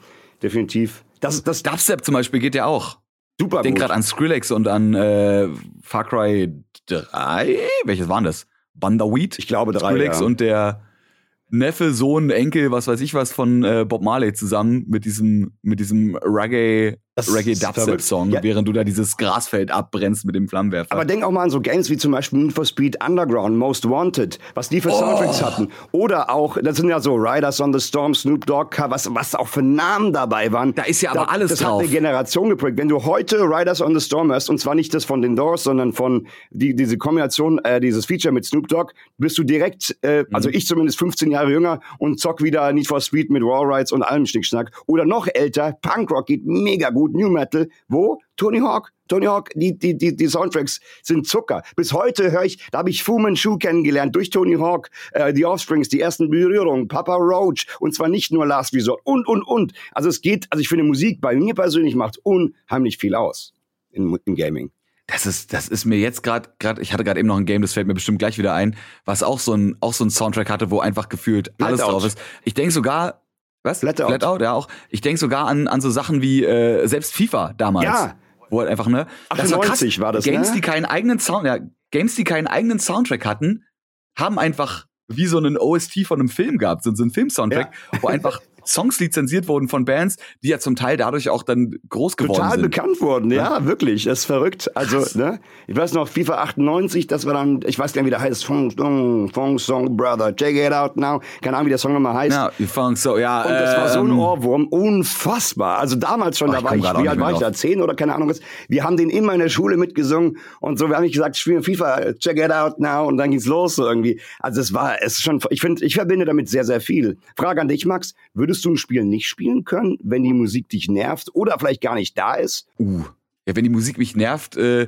Definitiv. Das, das Dubstep zum Beispiel geht ja auch. super Ich denke gerade an Skrillex und an äh, Far Cry 3. Welches waren das? Bandaweed? Ich glaube drei, Skrillex ja. und der Neffe, Sohn, Enkel, was weiß ich was von äh, Bob Marley zusammen mit diesem mit diesem Reggae Reggae-Dubstep-Song, ja. während du da dieses Grasfeld abbrennst mit dem Flammenwerfer. Aber denk auch mal an so Games wie zum Beispiel Need for Speed Underground, Most Wanted, was die für oh. Soundtracks hatten. Oder auch, das sind ja so Riders on the Storm, Snoop Dogg, was, was auch für Namen dabei waren. Da ist ja aber da, alles das drauf. Das hat eine Generation geprägt. Wenn du heute Riders on the Storm hörst, und zwar nicht das von den Doors, sondern von die, diese Kombination, äh, dieses Feature mit Snoop Dogg, bist du direkt, äh, mhm. also ich zumindest 15 Jahre jünger und zock wieder Need for Speed mit Raw Rides und allem Schnickschnack. Oder noch älter, Punkrock geht mega gut, New Metal. Wo? Tony Hawk. Tony Hawk, die, die, die, die Soundtracks sind Zucker. Bis heute höre ich, da habe ich Fu Manchu kennengelernt durch Tony Hawk, äh, die Offsprings, die ersten Berührungen, Papa Roach und zwar nicht nur Last Resort und, und, und. Also es geht, also ich finde Musik bei mir persönlich macht unheimlich viel aus im, im Gaming. Das ist, das ist mir jetzt gerade, gerade, ich hatte gerade eben noch ein Game, das fällt mir bestimmt gleich wieder ein, was auch so ein, auch so ein Soundtrack hatte, wo einfach gefühlt alles drauf ist. Ich denke sogar, was? Flatout. Flatout, ja auch. Ich denke sogar an, an so Sachen wie äh, selbst FIFA damals. Ja. Wo halt einfach, ne? 98 war, war das, Games, ne? die keinen eigenen Sound, ja, Games, die keinen eigenen Soundtrack hatten, haben einfach wie so einen OST von einem Film gehabt, so, so ein Film-Soundtrack, ja. wo einfach Songs lizenziert wurden von Bands, die ja zum Teil dadurch auch dann groß geworden Total sind. Total bekannt wurden, ja, ja, wirklich. Das ist verrückt. Also, ne? Ich weiß noch, FIFA 98, das war dann, ich weiß gar nicht, wie der heißt, Fong Song, Fong Song Brother, check it out now. Keine Ahnung, wie der Song nochmal heißt. Ja, Fong Song, ja. Und das war so ein ähm, Ohrwurm, unfassbar. Also damals schon, oh, da war ich, wie alt war ich da, zehn oder keine Ahnung was. Wir haben den immer in der Schule mitgesungen und so, wir haben nicht gesagt, spielen FIFA, check it out now und dann ging's los so irgendwie. Also es war, es ist schon, ich finde, ich verbinde damit sehr, sehr viel. Frage an dich, Max, würdest du ein Spiel nicht spielen können, wenn die Musik dich nervt oder vielleicht gar nicht da ist? Uh, ja, wenn die Musik mich nervt, äh,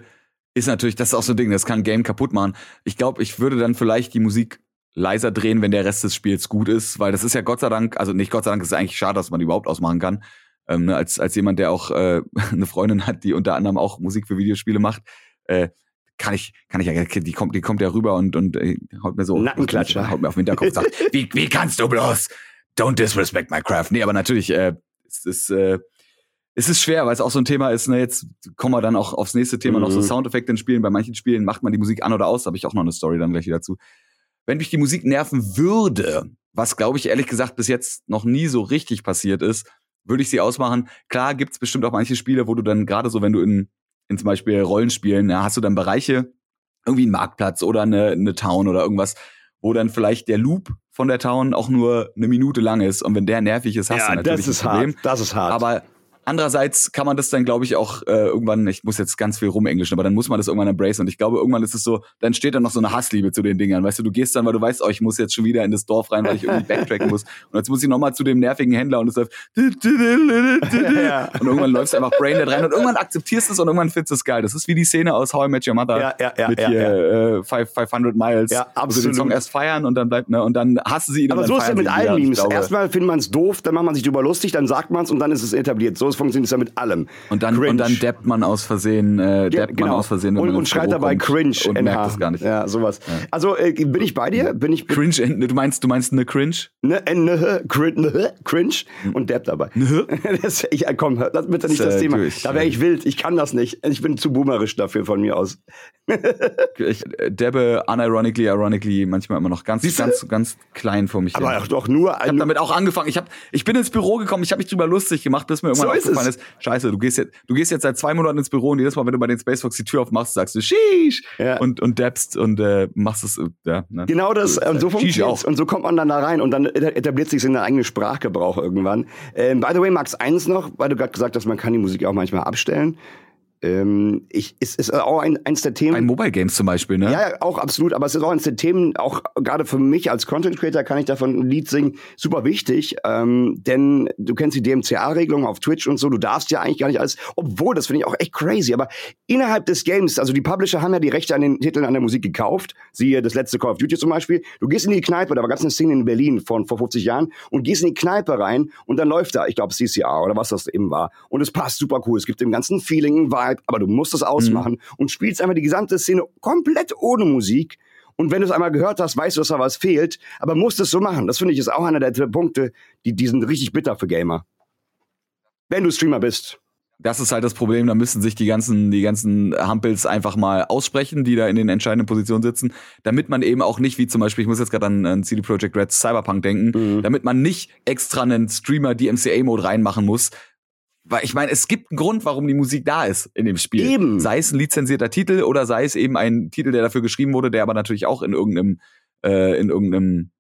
ist natürlich, das ist auch so ein Ding, das kann ein Game kaputt machen. Ich glaube, ich würde dann vielleicht die Musik leiser drehen, wenn der Rest des Spiels gut ist, weil das ist ja Gott sei Dank, also nicht Gott sei Dank, ist es eigentlich schade, dass man die überhaupt ausmachen kann. Ähm, ne, als, als jemand, der auch äh, eine Freundin hat, die unter anderem auch Musik für Videospiele macht, äh, kann ich, kann ich ja, die kommt, die kommt ja rüber und, und äh, haut mir so, Nackenklatscher. haut mir auf den Hinterkopf und sagt, wie, wie kannst du bloß? Don't disrespect my craft. Nee, aber natürlich, äh, es ist, äh, es ist schwer, weil es auch so ein Thema ist, ne, jetzt kommen wir dann auch aufs nächste Thema, mhm. noch so mhm. Soundeffekte in Spielen. Bei manchen Spielen macht man die Musik an oder aus, da habe ich auch noch eine Story dann gleich wieder zu. Wenn mich die Musik nerven würde, was glaube ich ehrlich gesagt bis jetzt noch nie so richtig passiert ist, würde ich sie ausmachen. Klar gibt's bestimmt auch manche Spiele, wo du dann gerade so, wenn du in, in zum Beispiel Rollenspielen, ja, hast du dann Bereiche, irgendwie einen Marktplatz oder eine, eine Town oder irgendwas, wo dann vielleicht der Loop von der Town auch nur eine Minute lang ist. Und wenn der nervig ist, hast ja, du natürlich das ist ein Problem. Hart. Das ist hart. Aber Andererseits kann man das dann, glaube ich, auch äh, irgendwann, ich muss jetzt ganz viel rumenglischen, aber dann muss man das irgendwann embracen. Und ich glaube, irgendwann ist es so, dann steht da noch so eine Hassliebe zu den Dingern. Weißt du, du gehst dann, weil du weißt, oh, ich muss jetzt schon wieder in das Dorf rein, weil ich irgendwie backtracken muss. Und jetzt muss ich nochmal zu dem nervigen Händler und es läuft. Und irgendwann läufst du einfach Braindead rein und irgendwann akzeptierst du es und irgendwann findest du es geil. Das ist wie die Szene aus How I Met Your Mother ja, ja, ja, mit ja, hier Äh, 500 Miles. Ja, absolut. Sie den Song erst feiern und dann bleibt, ne, und dann hassen sie ihn. Aber so ist es ja mit allen Memes. Erstmal findet man es doof, dann macht man sich drüber lustig, dann sagt man es und dann ist es etabliert. So funktioniert es ja mit allem. Und dann, und dann deppt man aus Versehen, äh, ja, genau. man aus Versehen. und, und schreit dabei Cringe und merkt es gar nicht. Ja, sowas. Ja. Also äh, bin ich bei dir? Bin ich Cringe? Du meinst, du meinst eine Cringe? Ne, äh, ne, cringe, ne, cringe und deppt dabei. Ne? das, ich, äh, komm, lass bitte nicht das, das Thema. Durch. Da wäre ich wild. Ich kann das nicht. Ich bin zu boomerisch dafür von mir aus. ich äh, debbe unironically, ironically manchmal immer noch ganz, ganz, ganz klein vor mich Aber hin. doch nur. Ich habe damit auch angefangen. Ich, hab, ich bin ins Büro gekommen. Ich habe mich drüber lustig gemacht, bis mir irgendwann so aufgefallen ist, Scheiße, du gehst jetzt, du gehst jetzt seit zwei Monaten ins Büro und jedes Mal, wenn du bei den Spacefox die Tür aufmachst, sagst du Sheesh ja. und und deppst und äh, machst es. Äh, ja, ne? Genau das. Und so funktioniert Und so kommt man dann da rein und dann etabliert sich in der eigenen Sprachgebrauch irgendwann. Ähm, by the way, Max, eins noch, weil du gerade gesagt hast, man kann die Musik auch manchmal abstellen. Ähm, ich, es ist auch ein, eins der Themen. Ein Mobile Games zum Beispiel, ne? Ja, auch absolut. Aber es ist auch eins der Themen, auch gerade für mich als Content Creator kann ich davon ein Lied singen, super wichtig. Ähm, denn du kennst die DMCA-Regelung auf Twitch und so, du darfst ja eigentlich gar nicht alles, obwohl, das finde ich auch echt crazy. Aber innerhalb des Games, also die Publisher haben ja die Rechte an den Titeln an der Musik gekauft. Siehe das letzte Call of Duty zum Beispiel. Du gehst in die Kneipe, da war ganz eine Szene in Berlin von vor 50 Jahren und gehst in die Kneipe rein und dann läuft da, ich glaube, CCR oder was das eben war. Und es passt super cool. Es gibt dem ganzen Feeling, Vibe, Vibe, aber du musst es ausmachen mhm. und spielst einfach die gesamte Szene komplett ohne Musik. Und wenn du es einmal gehört hast, weißt du, dass da was fehlt, aber musst es so machen. Das finde ich ist auch einer der Punkte, die, die sind richtig bitter für Gamer. Wenn du Streamer bist. Das ist halt das Problem, da müssen sich die ganzen, die ganzen Hampels einfach mal aussprechen, die da in den entscheidenden Positionen sitzen, damit man eben auch nicht, wie zum Beispiel, ich muss jetzt gerade an, an CD Projekt Red Cyberpunk denken, mhm. damit man nicht extra einen Streamer DMCA-Mode reinmachen muss, Weil ich meine, es gibt einen Grund, warum die Musik da ist in dem Spiel. Eben. Sei es ein lizenzierter Titel oder sei es eben ein Titel, der dafür geschrieben wurde, der aber natürlich auch in irgendeinem, äh, in irgendeinem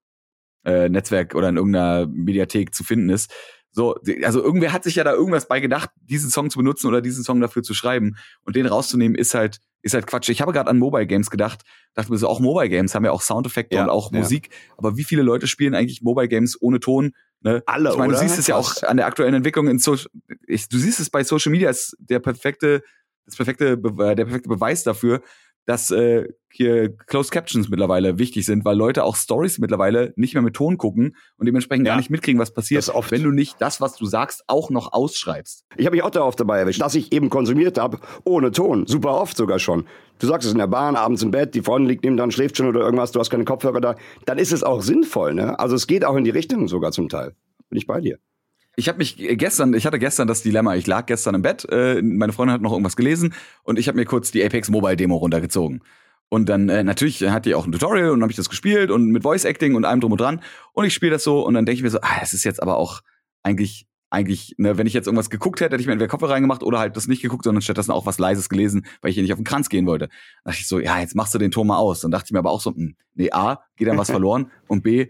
äh, Netzwerk oder in irgendeiner Mediathek zu finden ist. So, also irgendwer hat sich ja da irgendwas bei gedacht, diesen Song zu benutzen oder diesen Song dafür zu schreiben und den rauszunehmen ist halt ist halt Quatsch. Ich habe gerade an Mobile Games gedacht, dachte mir so, auch Mobile Games haben ja auch Soundeffekte Ja, und auch ja. Musik, aber wie viele Leute spielen eigentlich Mobile Games ohne Ton? Ne? Alle, Ich meine, du siehst es ja auch an der aktuellen Entwicklung in Social, ich, du siehst es bei Social Media als der perfekte, das perfekte, Be äh, der perfekte Beweis dafür, dass äh, hier Closed Captions mittlerweile wichtig sind, weil Leute auch Stories mittlerweile nicht mehr mit Ton gucken und dementsprechend Ja. gar nicht mitkriegen, was passiert, wenn du nicht das, was du sagst, auch noch ausschreibst. Ich habe mich auch darauf dabei erwischt, dass ich eben konsumiert habe, ohne Ton. Super oft sogar schon. Du sagst es in der Bahn, abends im Bett, die Freundin liegt neben dran, schläft schon oder irgendwas, du hast keine Kopfhörer da. Dann ist es auch sinnvoll, ne? Also es geht auch in die Richtung sogar zum Teil. Bin ich bei dir. Ich habe mich gestern, ich hatte gestern das Dilemma, ich lag gestern im Bett, äh, meine Freundin hat noch irgendwas gelesen und ich habe mir kurz die Apex Mobile Demo runtergezogen. Und dann äh, natürlich hat die auch ein Tutorial und habe ich das gespielt und mit Voice Acting und allem drum und dran und ich spiele das so und dann denke ich mir so, ah, das ist jetzt aber auch eigentlich eigentlich, ne, wenn ich jetzt irgendwas geguckt hätte, hätte ich mir entweder Kopfhörer reingemacht oder halt das nicht geguckt, sondern stattdessen auch was Leises gelesen, weil ich hier nicht auf den Kranz gehen wollte. Da dachte ich so, ja, jetzt machst du den Ton mal aus. Dann dachte ich mir aber auch so, hm, nee, A, geht dann was verloren und B,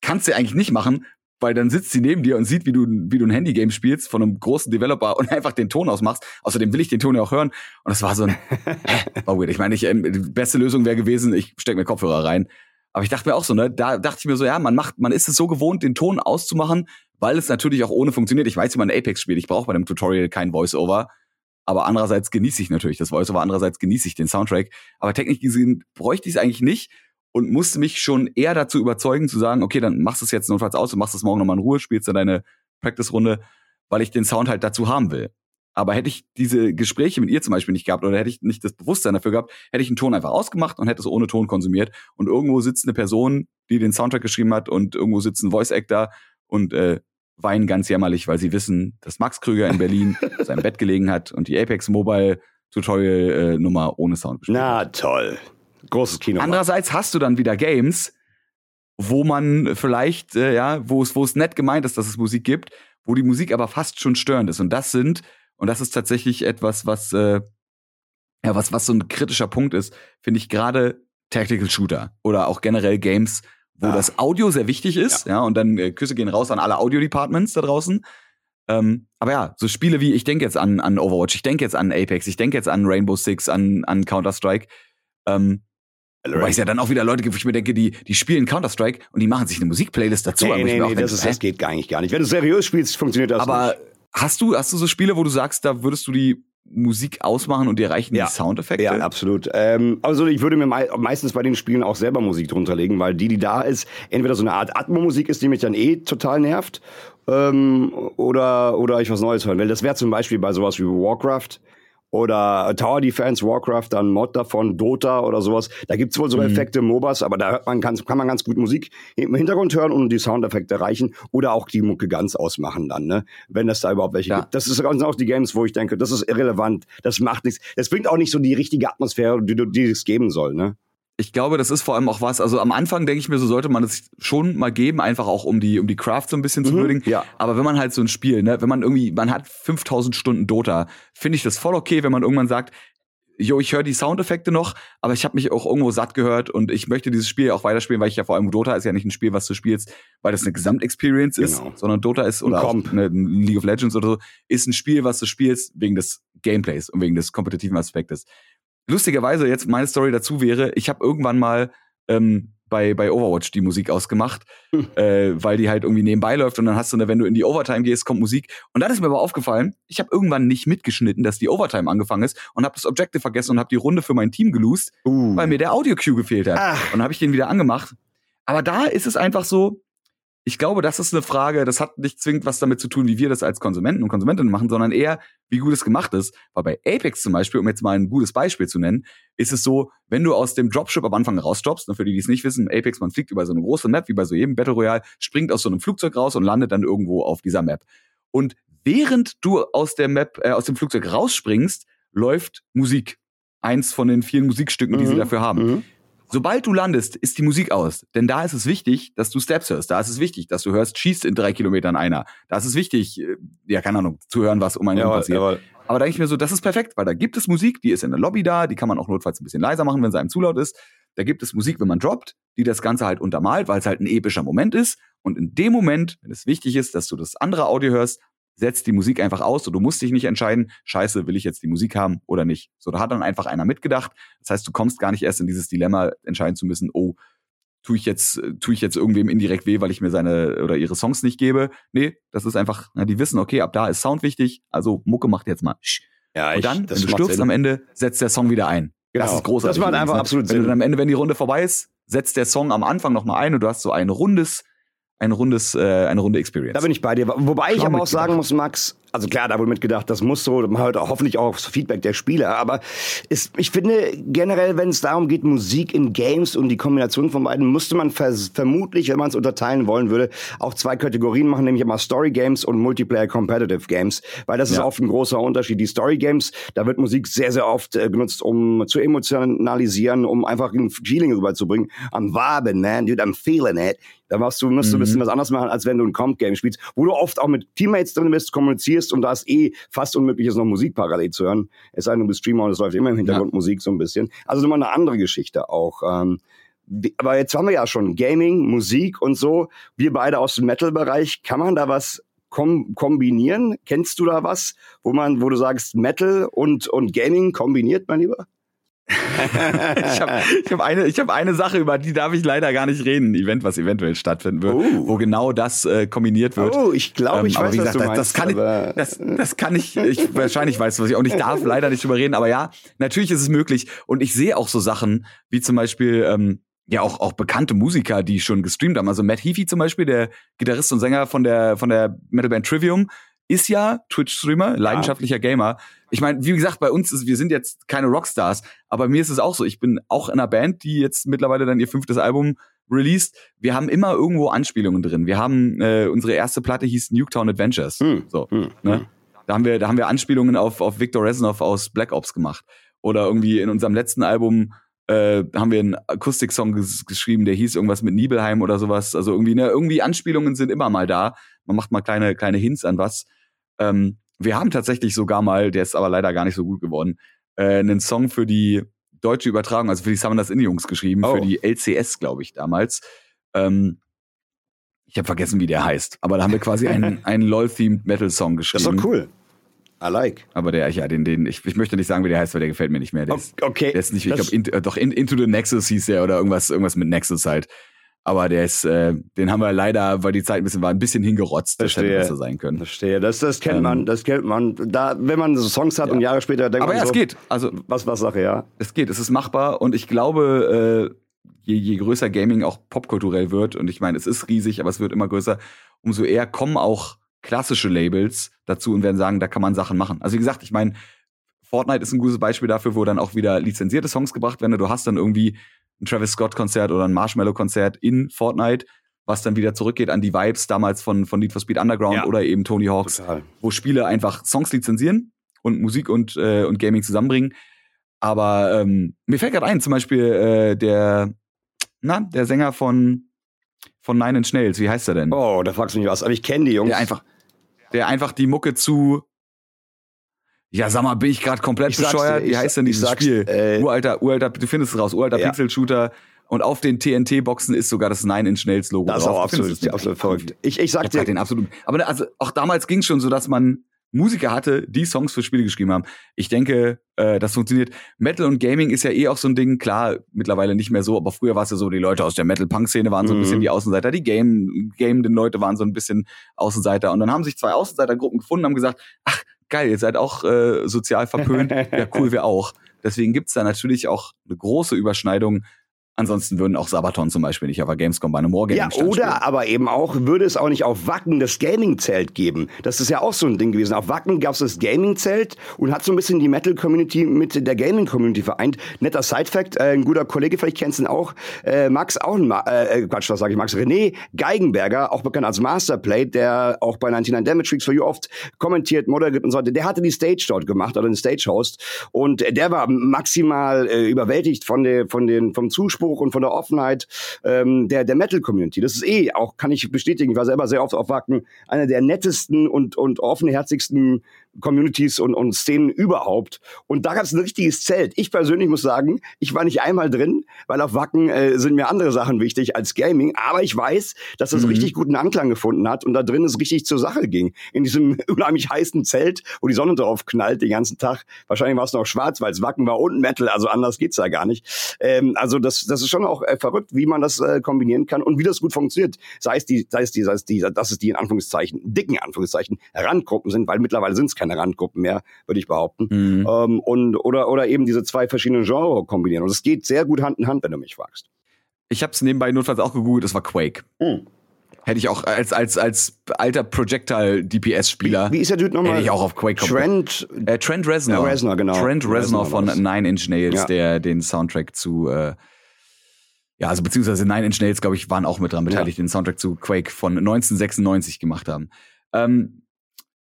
kannst du eigentlich nicht machen, weil dann sitzt sie neben dir und sieht, wie du, wie du ein Handygame spielst von einem großen Developer und einfach den Ton ausmachst. Außerdem will ich den Ton ja auch hören. Und das war so ein, war weird. Ich meine, ich, ähm, die beste Lösung wäre gewesen, ich stecke mir Kopfhörer rein. Aber ich dachte mir auch so, ne, da dachte ich mir so, ja, man macht, man ist es so gewohnt, den Ton auszumachen, weil es natürlich auch ohne funktioniert. Ich weiß, wie man Apex spielt. Ich brauche bei dem Tutorial kein Voice-Over. Aber andererseits genieße ich natürlich das Voice-Over, andererseits genieße ich den Soundtrack. Aber technisch gesehen bräuchte ich es eigentlich nicht und musste mich schon eher dazu überzeugen, zu sagen, okay, dann machst du es jetzt notfalls aus und machst es morgen nochmal in Ruhe, spielst du deine Practice-Runde, weil ich den Sound halt dazu haben will. Aber hätte ich diese Gespräche mit ihr zum Beispiel nicht gehabt oder hätte ich nicht das Bewusstsein dafür gehabt, hätte ich einen Ton einfach ausgemacht und hätte es ohne Ton konsumiert. Und irgendwo sitzt eine Person, die den Soundtrack geschrieben hat und irgendwo sitzt ein Voice-Actor und äh, weinen ganz jämmerlich, weil sie wissen, dass Max Krüger in Berlin in seinem Bett gelegen hat und die Apex Mobile Tutorial äh, Nummer ohne Sound gespielt hat. Na toll. Großes Kino. Andererseits hast du dann wieder Games, wo man vielleicht, äh, ja, wo es, wo es nett gemeint ist, dass es Musik gibt, wo die Musik aber fast schon störend ist. Und das sind, und das ist tatsächlich etwas, was, äh, ja, was, was so ein kritischer Punkt ist, finde ich gerade Tactical Shooter oder auch generell Games, wo Ah. das Audio sehr wichtig ist, ja, und dann äh, Küsse gehen raus an alle Audio-Departments da draußen. Ähm, aber ja, so Spiele wie, ich denke jetzt an, an Overwatch, ich denke jetzt an Apex, ich denke jetzt an Rainbow Six, an, an Counter-Strike, ähm, Wobei es ja dann auch wieder Leute gibt, wo ich mir denke, die, die spielen Counter-Strike und die machen sich eine Musikplaylist dazu. Nee, aber nee, nee, denke, das, ist, das geht gar nicht, gar nicht. Wenn du seriös spielst, funktioniert das aber nicht. hast du, hast du so Spiele, wo du sagst, da würdest du die Musik ausmachen und dir reichen Ja. die Soundeffekte? Ja, absolut. Ähm, also ich würde mir mei meistens bei den Spielen auch selber Musik drunter legen, weil die, die da ist, entweder so eine Art Atmo-Musik ist, die mich dann eh total nervt, ähm, oder, oder ich was Neues hören will. Das wäre zum Beispiel bei sowas wie Warcraft oder Tower Defense, Warcraft, dann Mod davon, Dota oder sowas. Da gibt's wohl so Mhm. Effekte, MOBAs, aber da hört man, kann, kann man ganz gut Musik im Hintergrund hören und die Soundeffekte reichen oder auch die Mucke ganz ausmachen dann, ne? wenn es da überhaupt welche Ja. gibt. Das ist sind auch die Games, wo ich denke, das ist irrelevant, das macht nichts. Das bringt auch nicht so die richtige Atmosphäre, die, die es geben soll. Ne? Ich glaube, das ist vor allem auch was, also am Anfang denke ich mir, so sollte man es schon mal geben, einfach auch um die, um die Craft so ein bisschen zu Mhm, würdigen. ja. Aber wenn man halt so ein Spiel, ne, wenn man irgendwie, man hat 5000 Stunden Dota, finde ich das voll okay, wenn man irgendwann sagt, jo, ich höre die Soundeffekte noch, aber ich habe mich auch irgendwo satt gehört und ich möchte dieses Spiel auch weiterspielen, weil ich ja vor allem Dota ist ja nicht ein Spiel, was du spielst, weil das eine Gesamtexperience ist, Genau. sondern Dota ist oder auch eine, League of Legends oder so, ist ein Spiel, was du spielst wegen des Gameplays und wegen des kompetitiven Aspektes. Lustigerweise jetzt meine Story dazu wäre, ich habe irgendwann mal ähm, bei, bei Overwatch die Musik ausgemacht, äh, weil die halt irgendwie nebenbei läuft und dann hast du, eine, wenn du in die Overtime gehst, kommt Musik. Und dann ist mir aber aufgefallen, ich habe irgendwann nicht mitgeschnitten, dass die Overtime angefangen ist und habe das Objective vergessen und habe die Runde für mein Team gelost, Uh. weil mir der Audio-Cue gefehlt hat. Ach. Und dann habe ich den wieder angemacht. Aber da ist es einfach so, ich glaube, das ist eine Frage, das hat nicht zwingend was damit zu tun, wie wir das als Konsumenten und Konsumentinnen machen, sondern eher, wie gut es gemacht ist. Weil bei Apex zum Beispiel, um jetzt mal ein gutes Beispiel zu nennen, ist es so, wenn du aus dem Dropship am Anfang rausdroppst, und für die, die es nicht wissen, Apex, man fliegt über so eine große Map, wie bei so jedem Battle Royale, springt aus so einem Flugzeug raus und landet dann irgendwo auf dieser Map. Und während du aus der Map, äh, aus dem Flugzeug rausspringst, läuft Musik. Eins von den vielen Musikstücken, die sie Mhm. dafür haben. Mhm. Sobald du landest, ist die Musik aus. Denn da ist es wichtig, dass du Steps hörst. Da ist es wichtig, dass du hörst, schießt in drei Kilometern einer. Da ist es wichtig, äh, ja, keine Ahnung, zu hören, was um einen herum passiert. Jawohl. Aber da denke ich mir so, das ist perfekt, weil da gibt es Musik, die ist in der Lobby da, die kann man auch notfalls ein bisschen leiser machen, wenn es einem zu laut ist. Da gibt es Musik, wenn man droppt, die das Ganze halt untermalt, weil es halt ein epischer Moment ist. Und in dem Moment, wenn es wichtig ist, dass du das andere Audio hörst, setzt die Musik einfach aus und du musst dich nicht entscheiden, scheiße, will ich jetzt die Musik haben oder nicht. So, da hat dann einfach einer mitgedacht. Das heißt, du kommst gar nicht erst in dieses Dilemma, entscheiden zu müssen, oh, tue ich jetzt, tue ich jetzt irgendwem indirekt weh, weil ich mir seine oder ihre Songs nicht gebe. Nee, das ist einfach, na, die wissen, okay, ab da ist Sound wichtig, also Mucke macht jetzt mal. Ja, ich, und dann, wenn du stirbst Sinn. am Ende, setzt der Song wieder ein. Genau. Das ist großartig. Das macht einfach absolut Sinn. Wenn du dann am Ende, wenn die Runde vorbei ist, setzt der Song am Anfang nochmal ein und du hast so ein rundes, ein rundes, äh, eine runde Experience. Da bin ich bei dir. Wobei ich aber auch sagen muss, Max, also klar, da wurde mitgedacht, das muss so, man hört auch hoffentlich auch das Feedback der Spieler, aber ist, ich finde generell, wenn es darum geht, Musik in Games und die Kombination von beiden, müsste man vermutlich, wenn man es unterteilen wollen würde, auch zwei Kategorien machen, nämlich immer Story Games und Multiplayer Competitive Games, weil das ja. ist oft ein großer Unterschied. Die Story Games, da wird Musik sehr, sehr oft äh, genutzt, um zu emotionalisieren, um einfach ein Feeling rüberzubringen. I'm vibing, man, dude, I'm feeling it. Da machst du, musst du ein bisschen mhm. was anderes machen, als wenn du ein Comp-Game spielst, wo du oft auch mit Teammates drin bist, kommunizierst, stehst und da ist eh fast unmöglich ist, noch Musik parallel zu hören. Es sei denn, du bist Streamer und es läuft immer im Hintergrund ja. Musik so ein bisschen. Also immer eine andere Geschichte auch. Ähm, aber jetzt haben wir ja schon Gaming, Musik und so. Wir beide aus dem Metal-Bereich. Kann man da was kom kombinieren? Kennst du da was, wo man, wo du sagst, Metal und, und Gaming kombiniert, mein Lieber? Ich habe ich hab eine, ich hab eine Sache, über die darf ich leider gar nicht reden. Ein Event, was eventuell stattfinden wird, oh. wo genau das äh, kombiniert wird. Oh, ich glaube, ich ähm, weiß, gesagt, was du meinst, das, kann ich, das, das kann ich, ich wahrscheinlich weiß, was ich auch nicht darf, leider nicht drüber reden. Aber ja, natürlich ist es möglich. Und ich sehe auch so Sachen, wie zum Beispiel, ähm, ja auch auch bekannte Musiker, die schon gestreamt haben. Also Matt Heafy zum Beispiel, der Gitarrist und Sänger von der von der Metalband Trivium, ist ja Twitch-Streamer, leidenschaftlicher Gamer. Ich meine, wie gesagt, bei uns ist, wir sind jetzt keine Rockstars, aber mir ist es auch so. Ich bin auch in einer Band, die jetzt mittlerweile dann ihr fünftes Album released. Wir haben immer irgendwo Anspielungen drin. Wir haben äh, unsere erste Platte hieß Nuketown Adventures. Hm. So, hm. Ne? Hm. Da haben wir, da haben wir Anspielungen auf auf Victor Reznov aus Black Ops gemacht. Oder irgendwie in unserem letzten Album äh, haben wir einen Akustiksong ges geschrieben, der hieß irgendwas mit Nibelheim oder sowas. Also irgendwie, ne, irgendwie Anspielungen sind immer mal da. Man macht mal kleine, kleine Hints an was. Ähm, wir haben tatsächlich sogar mal, der ist aber leider gar nicht so gut geworden, äh, einen Song für die deutsche Übertragung, also für die Summoners Indie Jungs geschrieben, oh. für die LCS, glaube ich, damals. Ähm, ich habe vergessen, wie der heißt, aber da haben wir quasi einen, einen LOL-themed Metal-Song geschrieben. Das ist doch cool. I like. Aber der, ja, den, den, ich, ich möchte nicht sagen, wie der heißt, weil der gefällt mir nicht mehr. Der ist, okay. Der ist nicht, ich glaube, in, doch in, Into the Nexus hieß der oder irgendwas, irgendwas mit Nexus halt. Aber der ist, äh, den haben wir leider, weil die Zeit ein bisschen war, ein bisschen hingerotzt. Das hätte besser sein können. Verstehe. Das, das kennt ähm, man, das kennt man. Da, wenn man so Songs hat ja. und Jahre später denkt Aber man ja, so, es geht. Also was, was Sache, ja. Es geht. Es ist machbar und ich glaube, äh, je, je größer Gaming auch popkulturell wird und ich meine, es ist riesig, aber es wird immer größer, umso eher kommen auch klassische Labels dazu und werden sagen, da kann man Sachen machen. Also wie gesagt, ich meine, Fortnite ist ein gutes Beispiel dafür, wo dann auch wieder lizenzierte Songs gebracht werden. Du hast dann irgendwie ein Travis Scott-Konzert oder ein Marshmallow-Konzert in Fortnite, was dann wieder zurückgeht an die Vibes damals von, von Need for Speed Underground ja. oder eben Tony Hawks, Total. wo Spiele einfach Songs lizenzieren und Musik und, äh, und Gaming zusammenbringen. Aber ähm, mir fällt gerade ein, zum Beispiel äh, der, na, der Sänger von, von Nine Inch Nails, wie heißt er denn? Oh, da fragst du mich was, aber ich kenne die Jungs. Der einfach, der einfach die Mucke zu ja, sag mal, bin ich gerade komplett ich bescheuert? Wie heißt denn dieses Spiel? Äh, uralter, uralter, du findest es raus, uralter ja. Pixel-Shooter. Und auf den TNT-Boxen ist sogar das Nine Inch Nails Logo. Das ist auch absolut, absolut verrückt. Ich, ich sag ich dir. Den absolut. Aber also auch damals ging es schon so, dass man Musiker hatte, die Songs für Spiele geschrieben haben. Ich denke, äh, das funktioniert. Metal und Gaming ist ja eh auch so ein Ding. Klar, mittlerweile nicht mehr so, aber früher war es ja so, die Leute aus der Metal-Punk-Szene waren so ein bisschen mhm. die Außenseiter, die Game, gamenden Leute waren so ein bisschen Außenseiter. Und dann haben sich zwei Außenseitergruppen gefunden und haben gesagt, ach, geil, ihr seid auch äh, sozial verpönt. ja, cool, wir auch. Deswegen gibt's da natürlich auch eine große Überschneidung Ansonsten würden auch Sabaton zum Beispiel nicht auf der Gamescom bei einem Wargaming Ja, oder spielen. aber eben auch, würde es auch nicht auf Wacken das Gaming-Zelt geben. Das ist ja auch so ein Ding gewesen. Auf Wacken gab es das Gaming-Zelt und hat so ein bisschen die Metal-Community mit der Gaming-Community vereint. Netter Side-Fact, äh, ein guter Kollege, vielleicht kennst du ihn auch, äh, Max auch ein, äh, äh, Quatsch, was sage ich, Max, René Geigenberger, auch bekannt als Masterplate, der auch bei 99 Damage Freaks for You oft kommentiert, moderiert und so weiter. Der hatte die Stage dort gemacht, oder den Stage-Host und der war maximal äh, überwältigt von, der, von den, vom Zuspruch Anspruch und von der Offenheit ähm, der, der Metal-Community. Das ist eh, auch kann ich bestätigen, ich war selber sehr oft auf Wacken, einer der nettesten und, und offenherzigsten Communities und, und Szenen überhaupt. Und da gab es ein richtiges Zelt. Ich persönlich muss sagen, ich war nicht einmal drin, weil auf Wacken äh, sind mir andere Sachen wichtig als Gaming. Aber ich weiß, dass das mhm. richtig guten Anklang gefunden hat und da drin es richtig zur Sache ging. In diesem unheimlich heißen Zelt, wo die Sonne drauf knallt den ganzen Tag. Wahrscheinlich war es noch schwarz, weil es Wacken war und Metal. Also anders geht's da gar nicht. Ähm, also das, das ist schon auch äh, verrückt, wie man das äh, kombinieren kann und wie das gut funktioniert. Sei es die, sei es die, sei es die, dass es die in Anführungszeichen dicken Anführungszeichen Randgruppen sind, weil mittlerweile sind es keine Randgruppen mehr, würde ich behaupten. Mhm. Ähm, und, oder, oder eben diese zwei verschiedenen Genres kombinieren. Und es geht sehr gut Hand in Hand, wenn du mich fragst. Ich habe es nebenbei notfalls auch gegoogelt, es war Quake. Mhm. Hätte ich auch als, als, als alter Projectile-DPS-Spieler. Wie, wie, ist der Dude nochmal? Hätte ich auch auf Quake Trent, äh, Trent Reznor. Ja, Reznor, genau. Trent Reznor, von Nine Inch Nails, ja. der den Soundtrack zu, äh, ja, also beziehungsweise Nine Inch Nails, glaube ich, waren auch mit dran beteiligt, ja. den Soundtrack zu Quake von 1996 gemacht haben. Ähm,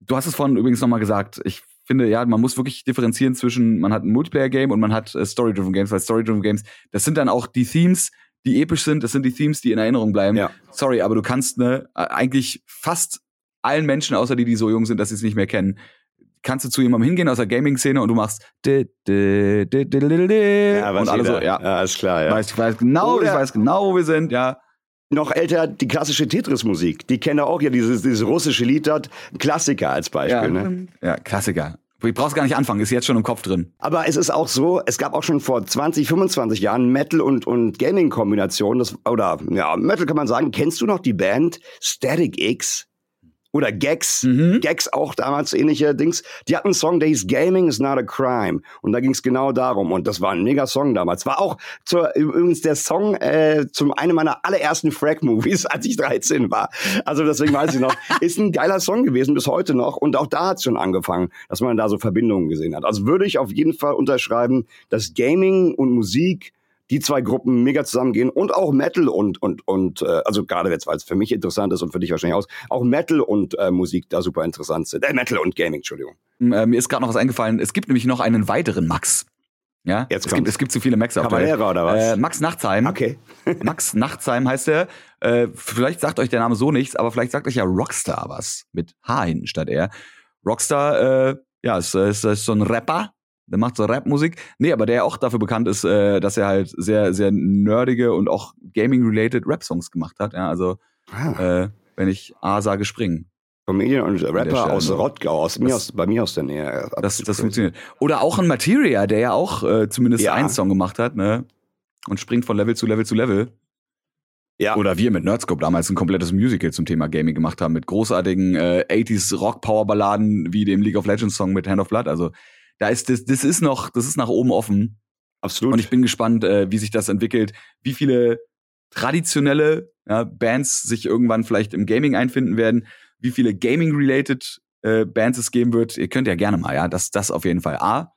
du hast es vorhin übrigens nochmal gesagt, ich finde, ja, man muss wirklich differenzieren zwischen, man hat ein Multiplayer-Game und man hat äh, Story-Driven Games, weil Story-Driven Games, das sind dann auch die Themes, die episch sind, das sind die Themes, die in Erinnerung bleiben. Ja. Sorry, aber du kannst ne, eigentlich fast allen Menschen, außer die, die so jung sind, dass sie es nicht mehr kennen, kannst du zu jemandem hingehen aus der Gaming-Szene und du machst ja, und alle so, ja. ja, ist klar, ja. Weiß, ich weiß genau, Oder ich weiß genau, wo wir sind, ja noch älter die klassische Tetris-Musik. Die kennen auch ja dieses, dieses russische Lied dort. Klassiker als Beispiel. Ja, ne? ja Klassiker. Ich brauch's gar nicht anfangen, ist jetzt schon im Kopf drin. Aber es ist auch so, es gab auch schon vor 20, 25 Jahren Metal und, und Gaming-Kombinationen. Oder ja, Metal kann man sagen. Kennst du noch die Band Static X? Oder Gags, mhm. Gags auch damals ähnliche Dings. Die hatten einen Song, der hieß Gaming is not a crime. Und da ging es genau darum. Und das war ein mega Song damals. War auch zur, übrigens der Song äh, zum einem meiner allerersten Frag-Movies, als ich 13 war. Also deswegen weiß ich noch, ist ein geiler Song gewesen bis heute noch. Und auch da hat es schon angefangen, dass man da so Verbindungen gesehen hat. Also würde ich auf jeden Fall unterschreiben, dass Gaming und Musik die zwei Gruppen mega zusammengehen und auch Metal und und und äh, also gerade jetzt weil es für mich interessant ist und für dich wahrscheinlich aus auch Metal und äh, Musik da super interessant sind. Äh, Metal und Gaming Entschuldigung. Äh, mir ist gerade noch was eingefallen. Es gibt nämlich noch einen weiteren Max. Ja? Jetzt es gibt, es gibt zu viele Max Cavalera oder was? Äh, Max Nachtsheim. Okay. Max Nachtsheim heißt er. Äh, vielleicht sagt euch der Name so nichts aber vielleicht sagt euch ja Rockstar was mit H hinten statt R. Rockstar äh, ja ist, ist, ist so ein Rapper der macht so Rap-Musik. Nee, aber der auch dafür bekannt ist, äh, dass er halt sehr, sehr nerdige und auch Gaming-related Rap-Songs gemacht hat. Ja, also, ah. äh, wenn ich A sage, springen. Comedian und Rapper aus Rottgau, aus mir aus, bei mir aus der Nähe. Das, das funktioniert. Oder auch ein Materia, der ja auch äh, zumindest ja. einen Song gemacht hat, ne? Und springt von Level zu Level zu Level. Ja. Oder wir mit Nerdscope damals ein komplettes Musical zum Thema Gaming gemacht haben, mit großartigen äh, 80s Rock-Power-Balladen wie dem League of Legends Song mit Hand of Blood. Also da ist das, das ist noch, das ist nach oben offen. Absolut. Und ich bin gespannt, äh, wie sich das entwickelt, wie viele traditionelle ja, Bands sich irgendwann vielleicht im Gaming einfinden werden, wie viele Gaming-related äh, Bands es geben wird. Ihr könnt ja gerne mal, ja, das, das auf jeden Fall. A,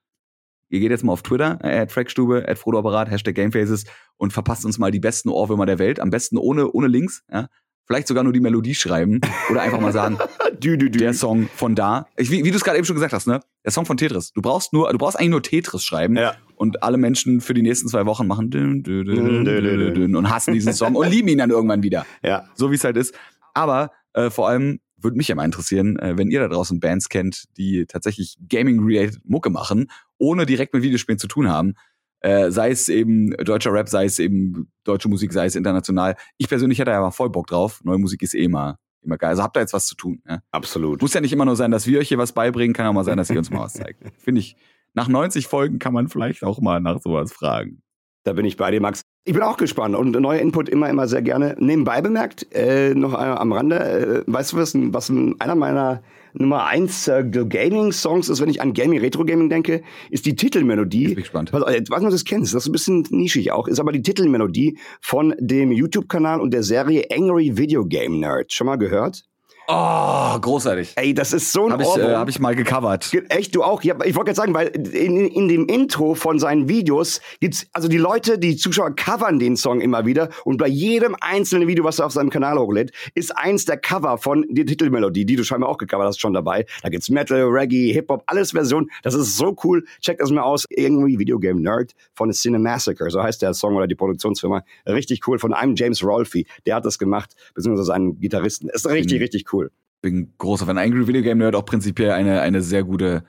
ihr geht jetzt mal auf Twitter, äh, Trackstube, at Frodoapparat, Hashtag Gamefaces und verpasst uns mal die besten Ohrwürmer der Welt. Am besten ohne, ohne Links, ja vielleicht sogar nur die Melodie schreiben oder einfach mal sagen, dü, dü, dü. der Song von da. Ich, wie, wie du es gerade eben schon gesagt hast, ne? Der Song von Tetris. Du brauchst nur, du brauchst eigentlich nur Tetris schreiben ja. und alle Menschen für die nächsten zwei Wochen machen dün, dün, dün, und hassen diesen Song und lieben ihn dann irgendwann wieder. Ja. So wie es halt ist. Aber äh, vor allem würde mich ja mal interessieren, äh, wenn ihr da draußen Bands kennt, die tatsächlich Gaming-related Mucke machen, ohne direkt mit Videospielen zu tun haben. Äh, sei es eben deutscher Rap, sei es eben deutsche Musik, sei es international. Ich persönlich hätte ja mal voll Bock drauf. Neue Musik ist eh immer, immer geil. Also habt ihr jetzt was zu tun. Ja? Absolut. Muss ja nicht immer nur sein, dass wir euch hier was beibringen, kann auch mal sein, dass ihr uns mal was zeigt. Finde ich, nach 90 Folgen kann man vielleicht auch mal nach sowas fragen. Da bin ich bei dir, Max. Ich bin auch gespannt und neuer Input immer, immer sehr gerne. Nebenbei bemerkt, äh, noch am Rande, äh, weißt du was, was einer meiner Nummer eins äh, Gaming-Songs ist, wenn ich an Gaming, Retro-Gaming denke, ist die Titelmelodie. Ich bin gespannt. Was, ob du das kennst, das ist ein bisschen nischig auch, ist aber die Titelmelodie von dem YouTube-Kanal und der Serie Angry Video Game Nerd. Schon mal gehört? Oh, großartig. Ey, das ist so ein Habe ich, äh, hab ich mal gecovert. Echt, du auch? Ja, ich wollte gerade sagen, weil in, in dem Intro von seinen Videos gibt's, also die Leute, die Zuschauer covern den Song immer wieder und bei jedem einzelnen Video, was er auf seinem Kanal hochlädt, ist eins der Cover von der Titelmelodie, die du scheinbar auch gecovert hast, schon dabei. Da gibt's Metal, Reggae, Hip-Hop, alles Version. Das ist so cool. Check das mal aus. Irgendwie Videogame Nerd von Cinemassacre, so heißt der Song oder die Produktionsfirma. Richtig cool. Von einem James Rolfe. Der hat das gemacht, beziehungsweise seinen Gitarristen. Ist richtig, mhm. richtig cool bin großer Fan. Angry Video Game Nerd auch prinzipiell eine, eine sehr gute.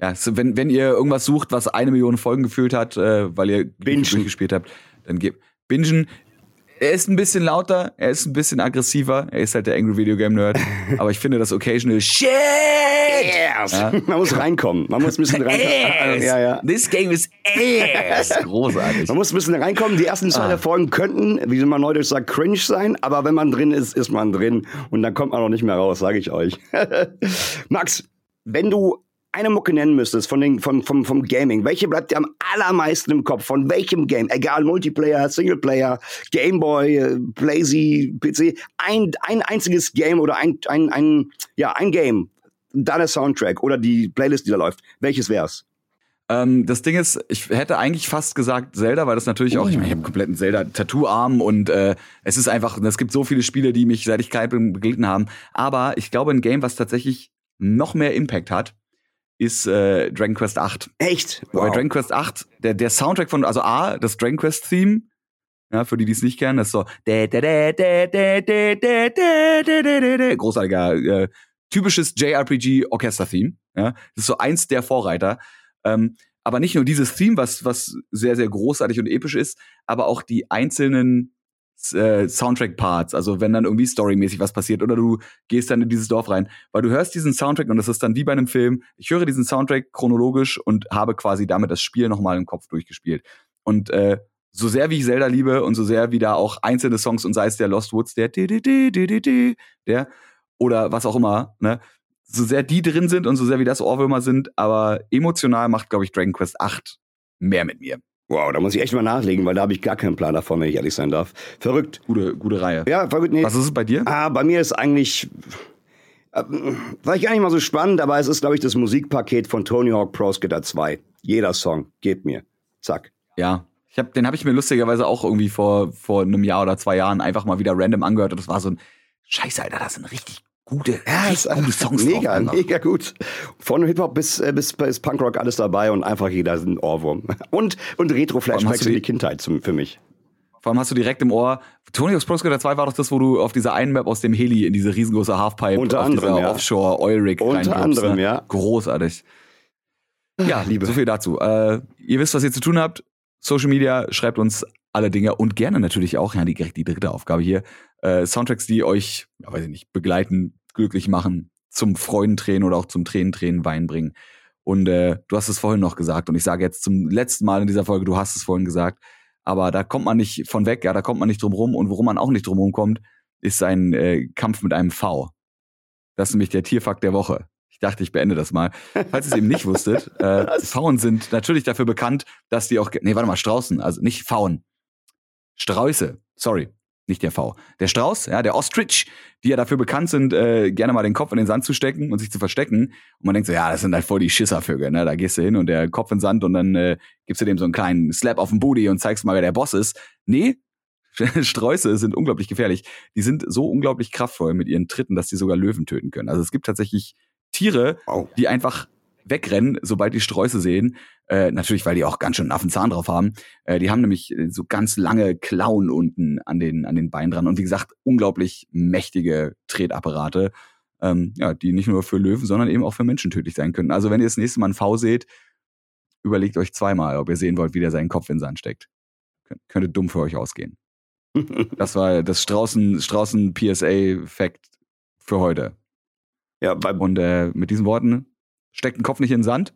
Ja, wenn, wenn ihr irgendwas sucht, was eine Million Folgen gefühlt hat, äh, weil ihr Bingen. durchgespielt habt, dann gebt Bingen. Er ist ein bisschen lauter, er ist ein bisschen aggressiver, er ist halt der Angry Video Game Nerd, aber ich finde das occasional Shit! Yes. Ja? Man muss reinkommen, man muss ein bisschen reinkommen. ja, ja. This game is ass! Großartig. Man muss ein bisschen reinkommen. Die ersten zwei ah. Folgen könnten, wie man neudeutsch sagt, cringe sein, aber wenn man drin ist, ist man drin und dann kommt man auch nicht mehr raus, sage ich euch. Max, wenn du eine Mucke nennen müsstest von den, vom, vom, vom Gaming, welche bleibt dir am allermeisten im Kopf? Von welchem Game? Egal, Multiplayer, Singleplayer, Gameboy, äh, Blazy, PC. Ein, ein einziges Game oder ein, ein, ein, ja, ein Game. Deiner Soundtrack oder die Playlist, die da läuft. Welches wär's? Ähm, das Ding ist, ich hätte eigentlich fast gesagt Zelda, weil das natürlich auch, ich meine, ich habe einen kompletten Zelda-Tattoo-Arm und äh, es ist einfach, es gibt so viele Spiele, die mich seit ich klein bin begleiten haben. Aber ich glaube, ein Game, was tatsächlich noch mehr Impact hat, ist äh, Dragon Quest 8. Echt? Wow. Bei Dragon Quest 8, der, der Soundtrack von, also A, das Dragon Quest Theme, ja, für die, die es nicht kennen, das ist so großartiger, äh, typisches JRPG Orchester-Theme. Ja, das ist so eins der Vorreiter. Ähm, aber nicht nur dieses Theme, was, was sehr, sehr großartig und episch ist, aber auch die einzelnen äh, Soundtrack-Parts, also wenn dann irgendwie storymäßig was passiert oder du gehst dann in dieses Dorf rein, weil du hörst diesen Soundtrack und das ist dann wie bei einem Film. Ich höre diesen Soundtrack chronologisch und habe quasi damit das Spiel nochmal im Kopf durchgespielt. Und äh, so sehr wie ich Zelda liebe und so sehr wie da auch einzelne Songs und sei es der Lost Woods, der der oder was auch immer, ne, so sehr die drin sind und so sehr wie das Ohrwürmer sind, aber emotional macht, glaube ich, Dragon Quest 8 mehr mit mir. Wow, da muss ich echt mal nachlegen, weil da habe ich gar keinen Plan davon, wenn ich ehrlich sein darf. Verrückt. Gute, gute Reihe. Ja, verrückt. Nee. Was ist es bei dir? Ah, bei mir ist eigentlich, äh, war ich gar nicht mal so spannend, aber es ist, glaube ich, das Musikpaket von Tony Hawk Pro Skater 2. Jeder Song, gebt mir. Zack. Ja, ich hab, den habe ich mir lustigerweise auch irgendwie vor, vor einem Jahr oder zwei Jahren einfach mal wieder random angehört und das war so ein Scheiße, Alter, das sind richtig gute, ja, ist gute Songs Mega, drauf, mega gut. Von Hip-Hop bis, äh, bis, bis Punkrock alles dabei und einfach jeder ist ein Ohrwurm. Und, und Retro-Flashbacks in die Kindheit zum, für mich. Vor allem hast du direkt im Ohr, Tony Hawk's Pro Skater 2 war doch das, wo du auf dieser einen Map aus dem Heli in diese riesengroße Halfpipe Unter auf anderem, ja. Offshore Oil Rig Unter anderem, ne? ja. Großartig. Ja, Liebe. So viel dazu. Äh, ihr wisst, was ihr zu tun habt. Social Media, schreibt uns alle Dinge und gerne natürlich auch, ja, die, direkt die dritte Aufgabe hier, äh, Soundtracks, die euch, ja, weiß ich nicht, begleiten, glücklich machen, zum Freudentränen oder auch zum Tränentränen Wein bringen. Und äh, du hast es vorhin noch gesagt und ich sage jetzt zum letzten Mal in dieser Folge, du hast es vorhin gesagt, aber da kommt man nicht von weg, ja, da kommt man nicht drum rum und worum man auch nicht drum rum kommt, ist ein äh, Kampf mit einem V. Das ist nämlich der Tierfakt der Woche. Ich dachte, ich beende das mal. Falls ihr es eben nicht wusstet, äh, Pfauen sind natürlich dafür bekannt, dass die auch, nee, warte mal, Straußen, also nicht Pfauen. Sträuße, sorry nicht der V. Der Strauß, ja, der Ostrich, die ja dafür bekannt sind, äh, gerne mal den Kopf in den Sand zu stecken und sich zu verstecken. Und man denkt so, ja, das sind halt voll die Schisservögel, ne? Da gehst du hin und der Kopf in den Sand und dann äh, gibst du dem so einen kleinen Slap auf den Booty und zeigst mal, wer der Boss ist. Nee, Sträuße sind unglaublich gefährlich. Die sind so unglaublich kraftvoll mit ihren Tritten, dass sie sogar Löwen töten können. Also es gibt tatsächlich Tiere, oh. die einfach wegrennen, sobald die Sträuße sehen. Äh, natürlich, weil die auch ganz schön einen Affenzahn drauf haben. Äh, die haben nämlich äh, so ganz lange Klauen unten an den, an den Beinen dran. Und wie gesagt, unglaublich mächtige Tretapparate, ähm, ja, die nicht nur für Löwen, sondern eben auch für Menschen tödlich sein können. Also wenn ihr das nächste Mal einen V seht, überlegt euch zweimal, ob ihr sehen wollt, wie der seinen Kopf in den Sand steckt. Kön könnte dumm für euch ausgehen. das war das Straußen, Straußen PSA-Fact für heute. Ja, und äh, mit diesen Worten Steckt den Kopf nicht in den Sand.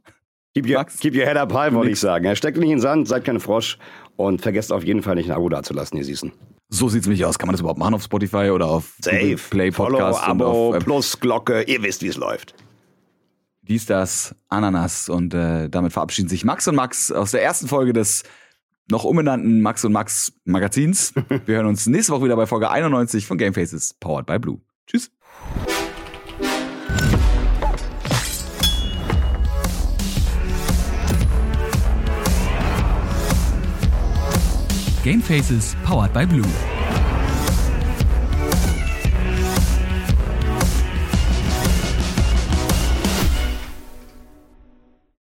Keep your, keep your head up high, wollte ich sagen. Steckt nicht in den Sand, seid keine Frosch und vergesst auf jeden Fall nicht ein Abo dazulassen, ihr Süßen. So sieht's nämlich aus. Kann man das überhaupt machen auf Spotify oder auf Safe. Play Podcast? Follow, Abo, auf, äh, plus Glocke. Ihr wisst, wie es läuft. Dies, das, Ananas. Und äh, damit verabschieden sich Max und Max aus der ersten Folge des noch umbenannten Max und Max Magazins. Wir hören uns nächste Woche wieder bei Folge 91 von Game Faces, powered by Blue. Tschüss. Gamefaces powered by Blue.